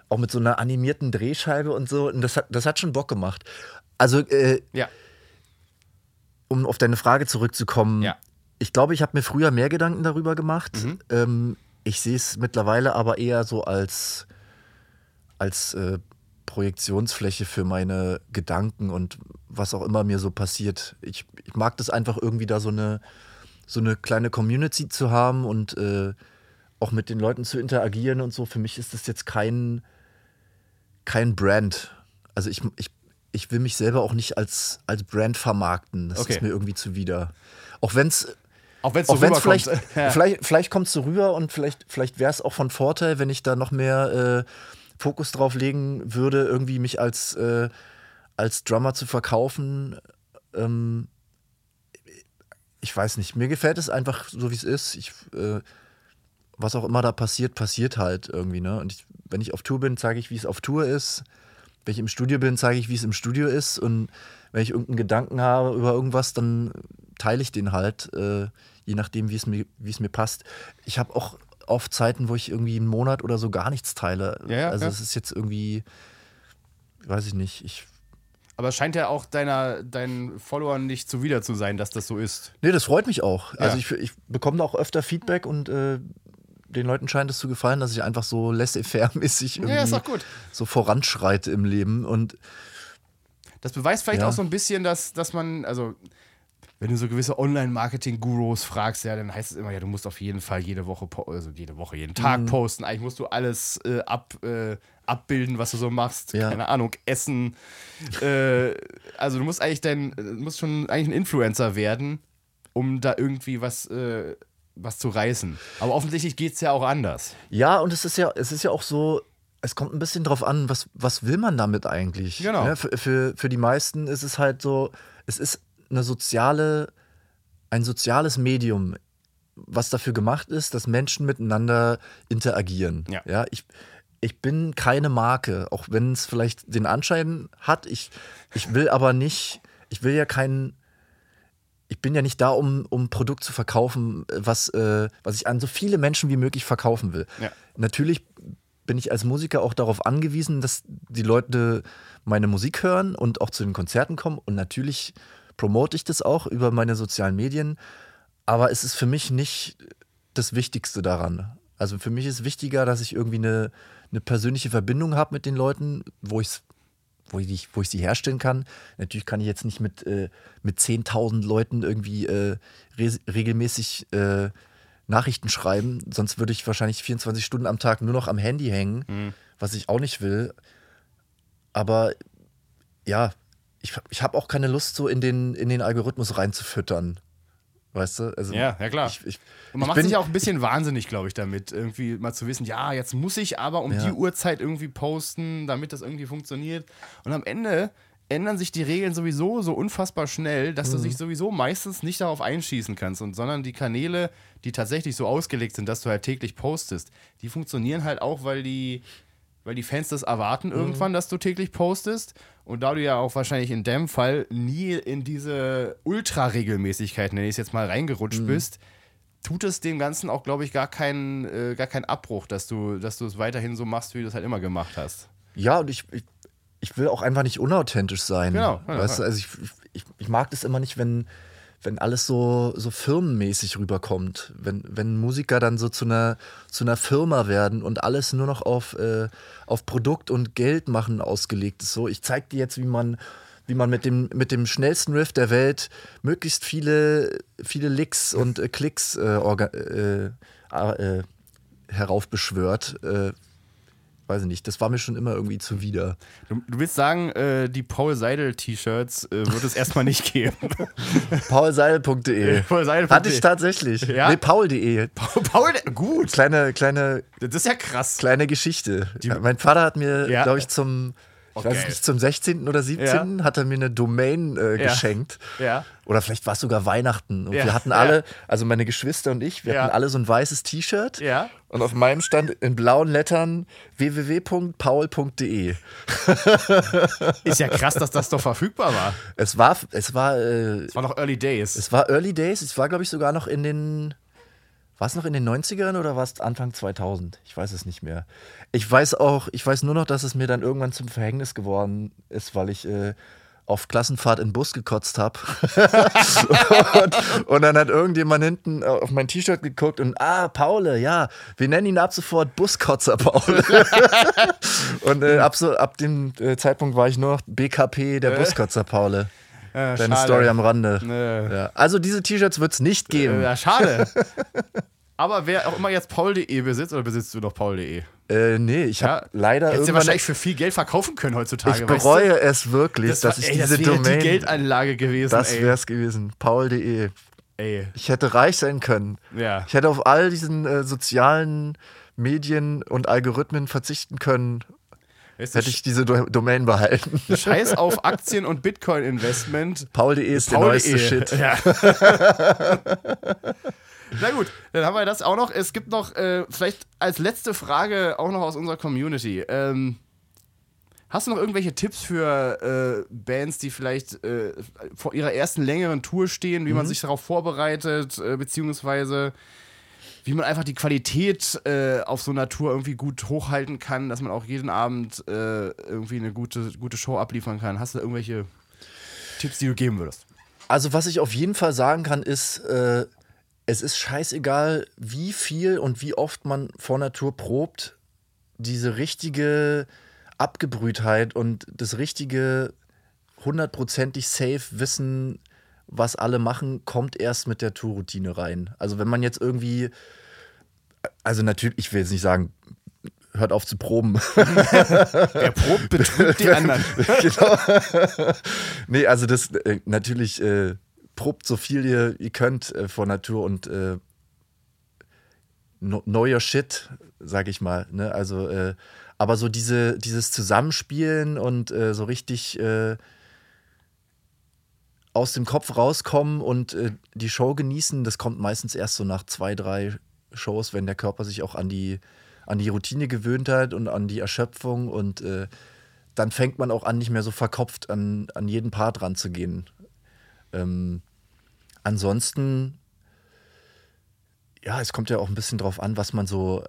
Auch mit so einer animierten Drehscheibe und so. Und das hat, das hat schon Bock gemacht. Also, äh, Ja, um auf deine Frage zurückzukommen, Ja. Ich glaube, ich habe mir früher mehr Gedanken darüber gemacht. Mhm. Ähm, ich sehe es mittlerweile aber eher so als, als äh, Projektionsfläche für meine Gedanken und was auch immer mir so passiert. Ich, ich mag das einfach irgendwie da so eine, so eine kleine Community zu haben und äh, auch mit den Leuten zu interagieren und so. Für mich ist das jetzt kein, kein Brand. Also ich, ich, ich will mich selber auch nicht als, als Brand vermarkten. Das Okay. ist mir irgendwie zuwider. Auch wenn es auch wenn es so rüberkommt. vielleicht, Ja. vielleicht, vielleicht kommt es so rüber und vielleicht, vielleicht wäre es auch von Vorteil, wenn ich da noch mehr äh, Fokus drauf legen würde, irgendwie mich als, äh, als Drummer zu verkaufen. Ähm, ich weiß nicht, mir gefällt es einfach so, wie es ist. Ich, äh, was auch immer da passiert, passiert halt irgendwie. Ne? Und ich, wenn ich auf Tour bin, zeige ich, wie es auf Tour ist. Wenn ich im Studio bin, zeige ich, wie es im Studio ist. Und wenn ich irgendeinen Gedanken habe über irgendwas, dann teile ich den halt, äh, je nachdem, wie es mir, wie es mir passt. Ich habe auch oft Zeiten, wo ich irgendwie einen Monat oder so gar nichts teile. Ja, ja, also es ist jetzt irgendwie, weiß ich nicht, ich Aber es scheint ja auch deiner, deinen Followern nicht zuwider zu sein, dass das so ist. Nee, das freut mich auch. Ja. Also ich, ich bekomme da auch öfter Feedback und äh, den Leuten scheint es zu gefallen, dass ich einfach so laissez-faire-mäßig irgendwie Ja, ist doch gut. so voranschreite im Leben. Und Das beweist vielleicht Ja. auch so ein bisschen, dass, dass man, also wenn du so gewisse Online-Marketing-Gurus fragst, ja, dann heißt es immer, ja, du musst auf jeden Fall jede Woche, also jede Woche, jeden Tag Mhm. posten. Eigentlich musst du alles äh, ab, äh, abbilden, was du so machst. Ja. Keine Ahnung, essen. äh, also du musst eigentlich dein, du musst schon eigentlich ein Influencer werden, um da irgendwie was, äh, was zu reißen. Aber offensichtlich geht es ja auch anders. ja, und es ist ja, es ist ja auch so, es kommt ein bisschen drauf an, was, was will man damit eigentlich? Genau. Ja, für, für, für die meisten ist es halt so, es ist eine soziale, ein soziales Medium, was dafür gemacht ist, dass Menschen miteinander interagieren. Ja. ich, ich bin keine Marke, auch wenn es vielleicht den Anschein hat. Ich, ich will aber nicht, ich will ja keinen, ich bin ja nicht da, um, um ein Produkt zu verkaufen, was, äh, was ich an so viele Menschen wie möglich verkaufen will. Ja. Natürlich bin ich als Musiker auch darauf angewiesen, dass die Leute meine Musik hören und auch zu den Konzerten kommen. Und natürlich promote ich das auch über meine sozialen Medien. Aber es ist für mich nicht das Wichtigste daran. Also für mich ist wichtiger, dass ich irgendwie eine, eine persönliche Verbindung habe mit den Leuten, wo ich wo ich, wo ich sie herstellen kann. Natürlich kann ich jetzt nicht mit, äh, mit 10.000 Leuten irgendwie äh, re regelmäßig äh, Nachrichten schreiben, sonst würde ich wahrscheinlich 24 Stunden am Tag nur noch am Handy hängen, mhm. was ich auch nicht will. Aber ja, ich, ich habe auch keine Lust, so in den, in den Algorithmus reinzufüttern. Weißt du? Also ja, ja klar. Ich, ich, und man macht bin, sich auch ein bisschen wahnsinnig, glaube ich, damit, irgendwie mal zu wissen, ja, jetzt muss ich aber um ja. die Uhrzeit irgendwie posten, damit das irgendwie funktioniert. Und am Ende ändern sich die Regeln sowieso so unfassbar schnell, dass mhm. du dich sowieso meistens nicht darauf einschießen kannst, und, sondern die Kanäle, die tatsächlich so ausgelegt sind, dass du halt täglich postest, die funktionieren halt auch, weil die, weil die Fans das erwarten mhm. irgendwann, dass du täglich postest. Und da du ja auch wahrscheinlich in dem Fall nie in diese Ultra-Regelmäßigkeit, nenne ich es jetzt mal, reingerutscht mhm. bist, tut es dem Ganzen auch, glaube ich, gar keinen, äh, gar keinen Abbruch, dass du, dass du es weiterhin so machst, wie du es halt immer gemacht hast. Ja, und ich, ich, ich will auch einfach nicht unauthentisch sein. Genau. Weißt. Du, also ich, ich, ich mag das immer nicht, wenn, wenn alles so, so firmenmäßig rüberkommt. Wenn, wenn Musiker dann so zu einer, zu einer Firma werden und alles nur noch auf, äh, auf Produkt und Geld machen ausgelegt ist. So, ich zeig dir jetzt, wie man, wie man mit dem, mit dem schnellsten Riff der Welt möglichst viele, viele Licks und äh, Klicks äh, äh, äh, heraufbeschwört. Weiß ich nicht, das war mir schon immer irgendwie zuwider. Du, du willst sagen, äh, die Paul Seidel-T-Shirts äh, wird es erstmal nicht geben. paulseidel.de. Paul Hatte ich tatsächlich. Ja? Nee, paul.de. Paul, Paul, gut. Kleine, kleine. Das ist ja krass. Kleine Geschichte. Die, mein Vater hat mir, ja. glaube ich, zum ich weiß nicht, zum 16. oder 17. Ja. hat er mir eine Domain äh, ja. geschenkt. Ja. Oder vielleicht war es sogar Weihnachten. Und wir hatten alle, also meine Geschwister und ich, wir hatten alle so ein weißes T-Shirt. Ja. Und auf meinem stand in blauen Lettern www.paul.de. Ist ja krass, dass das doch verfügbar war. Es war, es war. Äh, es war noch Early Days. Es war Early Days. Es war, glaube ich, sogar noch in den war es noch in den 90ern oder war es Anfang 2000? Ich weiß es nicht mehr. Ich weiß auch, ich weiß nur noch, dass es mir dann irgendwann zum Verhängnis geworden ist, weil ich äh, auf Klassenfahrt in den Bus gekotzt habe. und, und, dann hat irgendjemand hinten auf mein T-Shirt geguckt und, ah, Paule, ja, wir nennen ihn ab sofort Buskotzer Paul. und äh, ab, so, ab dem äh, Zeitpunkt war ich nur noch BKP, der Buskotzer Paule. Ja, Deine schade. Story am Rande. Nee. Ja. Also diese T-Shirts wird es nicht geben. Ja, schade. Aber wer auch immer jetzt paul.de besitzt, oder besitzt du noch paul.de? Äh, nee, ich habe ja, leider. Hättest du wahrscheinlich für viel Geld verkaufen können heutzutage. Ich bereue weißt du? es wirklich, das dass war, ich ey, diese das Domain. die Geldanlage gewesen. Das wäre es gewesen. Paul.de. Ey. Ich hätte reich sein können. Ja. Ich hätte auf all diesen äh, sozialen Medien und Algorithmen verzichten können Hätte ich diese Domain behalten. Scheiß auf Aktien- und Bitcoin-Investment. Paul.de ist Paul. der neueste Shit. Ja. Na gut, dann haben wir das auch noch. Es gibt noch, äh, vielleicht als letzte Frage auch noch aus unserer Community. Ähm, hast du noch irgendwelche Tipps für äh, Bands, die vielleicht äh, vor ihrer ersten längeren Tour stehen, wie mhm. man sich darauf vorbereitet, äh, beziehungsweise wie man einfach die Qualität äh, auf so einer Tour irgendwie gut hochhalten kann, dass man auch jeden Abend äh, irgendwie eine gute, gute Show abliefern kann. Hast du irgendwelche Tipps, die du geben würdest? Also, was ich auf jeden Fall sagen kann, ist, äh, es ist scheißegal, wie viel und wie oft man vor einer Tour probt. Diese richtige Abgebrühtheit und das richtige hundertprozentig safe Wissen, was alle machen, kommt erst mit der Tourroutine rein. Also wenn man jetzt irgendwie, also natürlich, ich will jetzt nicht sagen, hört auf zu proben. Wer probt, betrügt die anderen. genau. nee, also das äh, natürlich äh, probt so viel ihr, ihr könnt äh, vor Natur und äh, no, neuer Shit, sag ich mal. Ne? Also, äh, aber so diese, dieses Zusammenspielen und äh, so richtig äh, aus dem Kopf rauskommen und äh, die Show genießen, das kommt meistens erst so nach zwei, drei Shows, wenn der Körper sich auch an die, an die Routine gewöhnt hat und an die Erschöpfung und äh, dann fängt man auch an, nicht mehr so verkopft an, an jeden Part ranzugehen. Ähm, ansonsten, ja, es kommt ja auch ein bisschen drauf an, was man so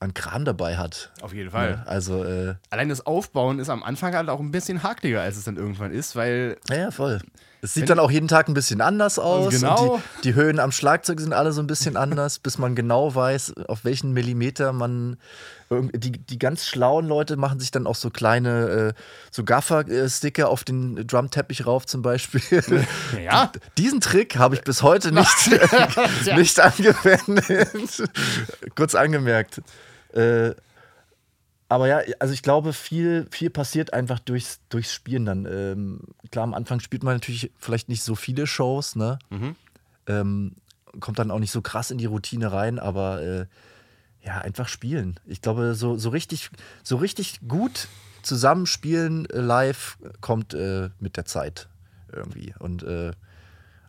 an Kram dabei hat. Auf jeden Fall. Ne? Also, äh, Allein das Aufbauen ist am Anfang halt auch ein bisschen hakliger, als es dann irgendwann ist, weil ja, ja, voll. Es sieht dann auch jeden Tag ein bisschen anders aus. Genau. Und die, die Höhen am Schlagzeug sind alle so ein bisschen anders, bis man genau weiß, auf welchen Millimeter man. Die, die ganz schlauen Leute machen sich dann auch so kleine, äh, so Gaffer-Sticker auf den Drumteppich rauf zum Beispiel. ja, Diesen Trick habe ich bis heute nicht, nicht angewendet. Kurz angemerkt. Äh, aber ja, also ich glaube, viel, viel passiert einfach durchs, durchs Spielen dann. Ähm, klar, am Anfang spielt man natürlich vielleicht nicht so viele Shows, ne? Ähm, kommt dann auch nicht so krass in die Routine rein, aber äh, ja, einfach spielen. Ich glaube, so, so, richtig, so richtig gut zusammenspielen äh, live kommt äh, mit der Zeit irgendwie. Und äh,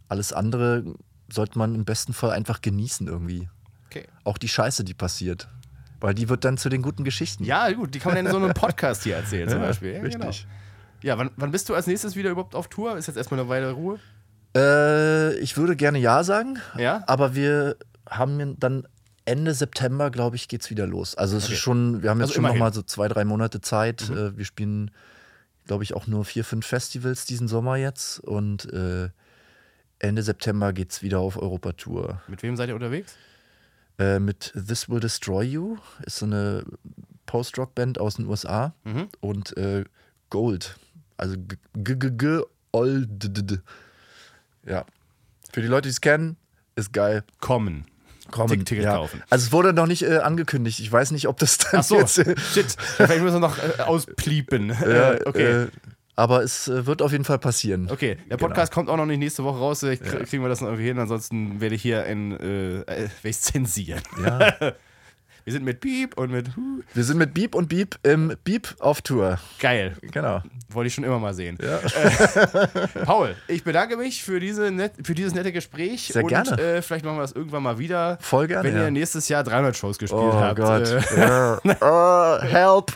alles andere sollte man im besten Fall einfach genießen irgendwie. okay. Auch die Scheiße, die passiert. Weil die wird dann zu den guten Geschichten. Ja, gut, die kann man dann in so einem Podcast hier erzählen, zum Beispiel. Ja, richtig. Genau. Ja, wann, wann bist du als nächstes wieder überhaupt auf Tour? Ist jetzt erstmal eine Weile Ruhe? Äh, ich würde gerne Ja sagen, Ja? aber wir haben dann Ende September, glaube ich, geht's wieder los. Also es Okay. ist schon, wir haben jetzt Also schon noch immerhin. mal so zwei, drei Monate Zeit. Äh, wir spielen, glaube ich, auch nur vier, fünf Festivals diesen Sommer jetzt und äh, Ende September geht's wieder auf Europatour. Mit wem seid ihr unterwegs? Äh, mit This Will Destroy You ist so eine Post-Rock-Band aus den USA Mhm. und äh, Gold, also g g g g old ja. Für die Leute, die es kennen, ist geil. Kommen. Kommen, Tick- Ticket ja. kaufen. Also es wurde noch nicht äh, angekündigt. Ich weiß nicht, ob das dann Ach so, jetzt. Äh, shit. Vielleicht müssen wir noch äh, auspliepen. ja, Äh, okay. Aber es äh, wird auf jeden Fall passieren. Okay, der Podcast kommt auch noch nicht nächste Woche raus. Vielleicht krie- kriegen wir das noch irgendwie hin. Ansonsten werde ich hier ein, äh, äh, werde ich zensieren. Ja. Wir sind mit Piep und mit Hu. Wir sind mit Beep und Beep im Beep auf Tour. Geil. Genau. Wollte ich schon immer mal sehen. Ja. Paul, ich bedanke mich für, diese net, für dieses nette Gespräch. Sehr und, gerne. Äh, vielleicht machen wir das irgendwann mal wieder. Voll gerne, Wenn ja. ihr nächstes Jahr 300 Shows gespielt Oh habt. Gott. Äh. Oh, help.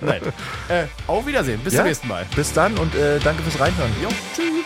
nein. Äh, auf Wiedersehen. Bis Ja. zum nächsten Mal. Bis dann und äh, danke fürs Reinhören. Jo, tschüss.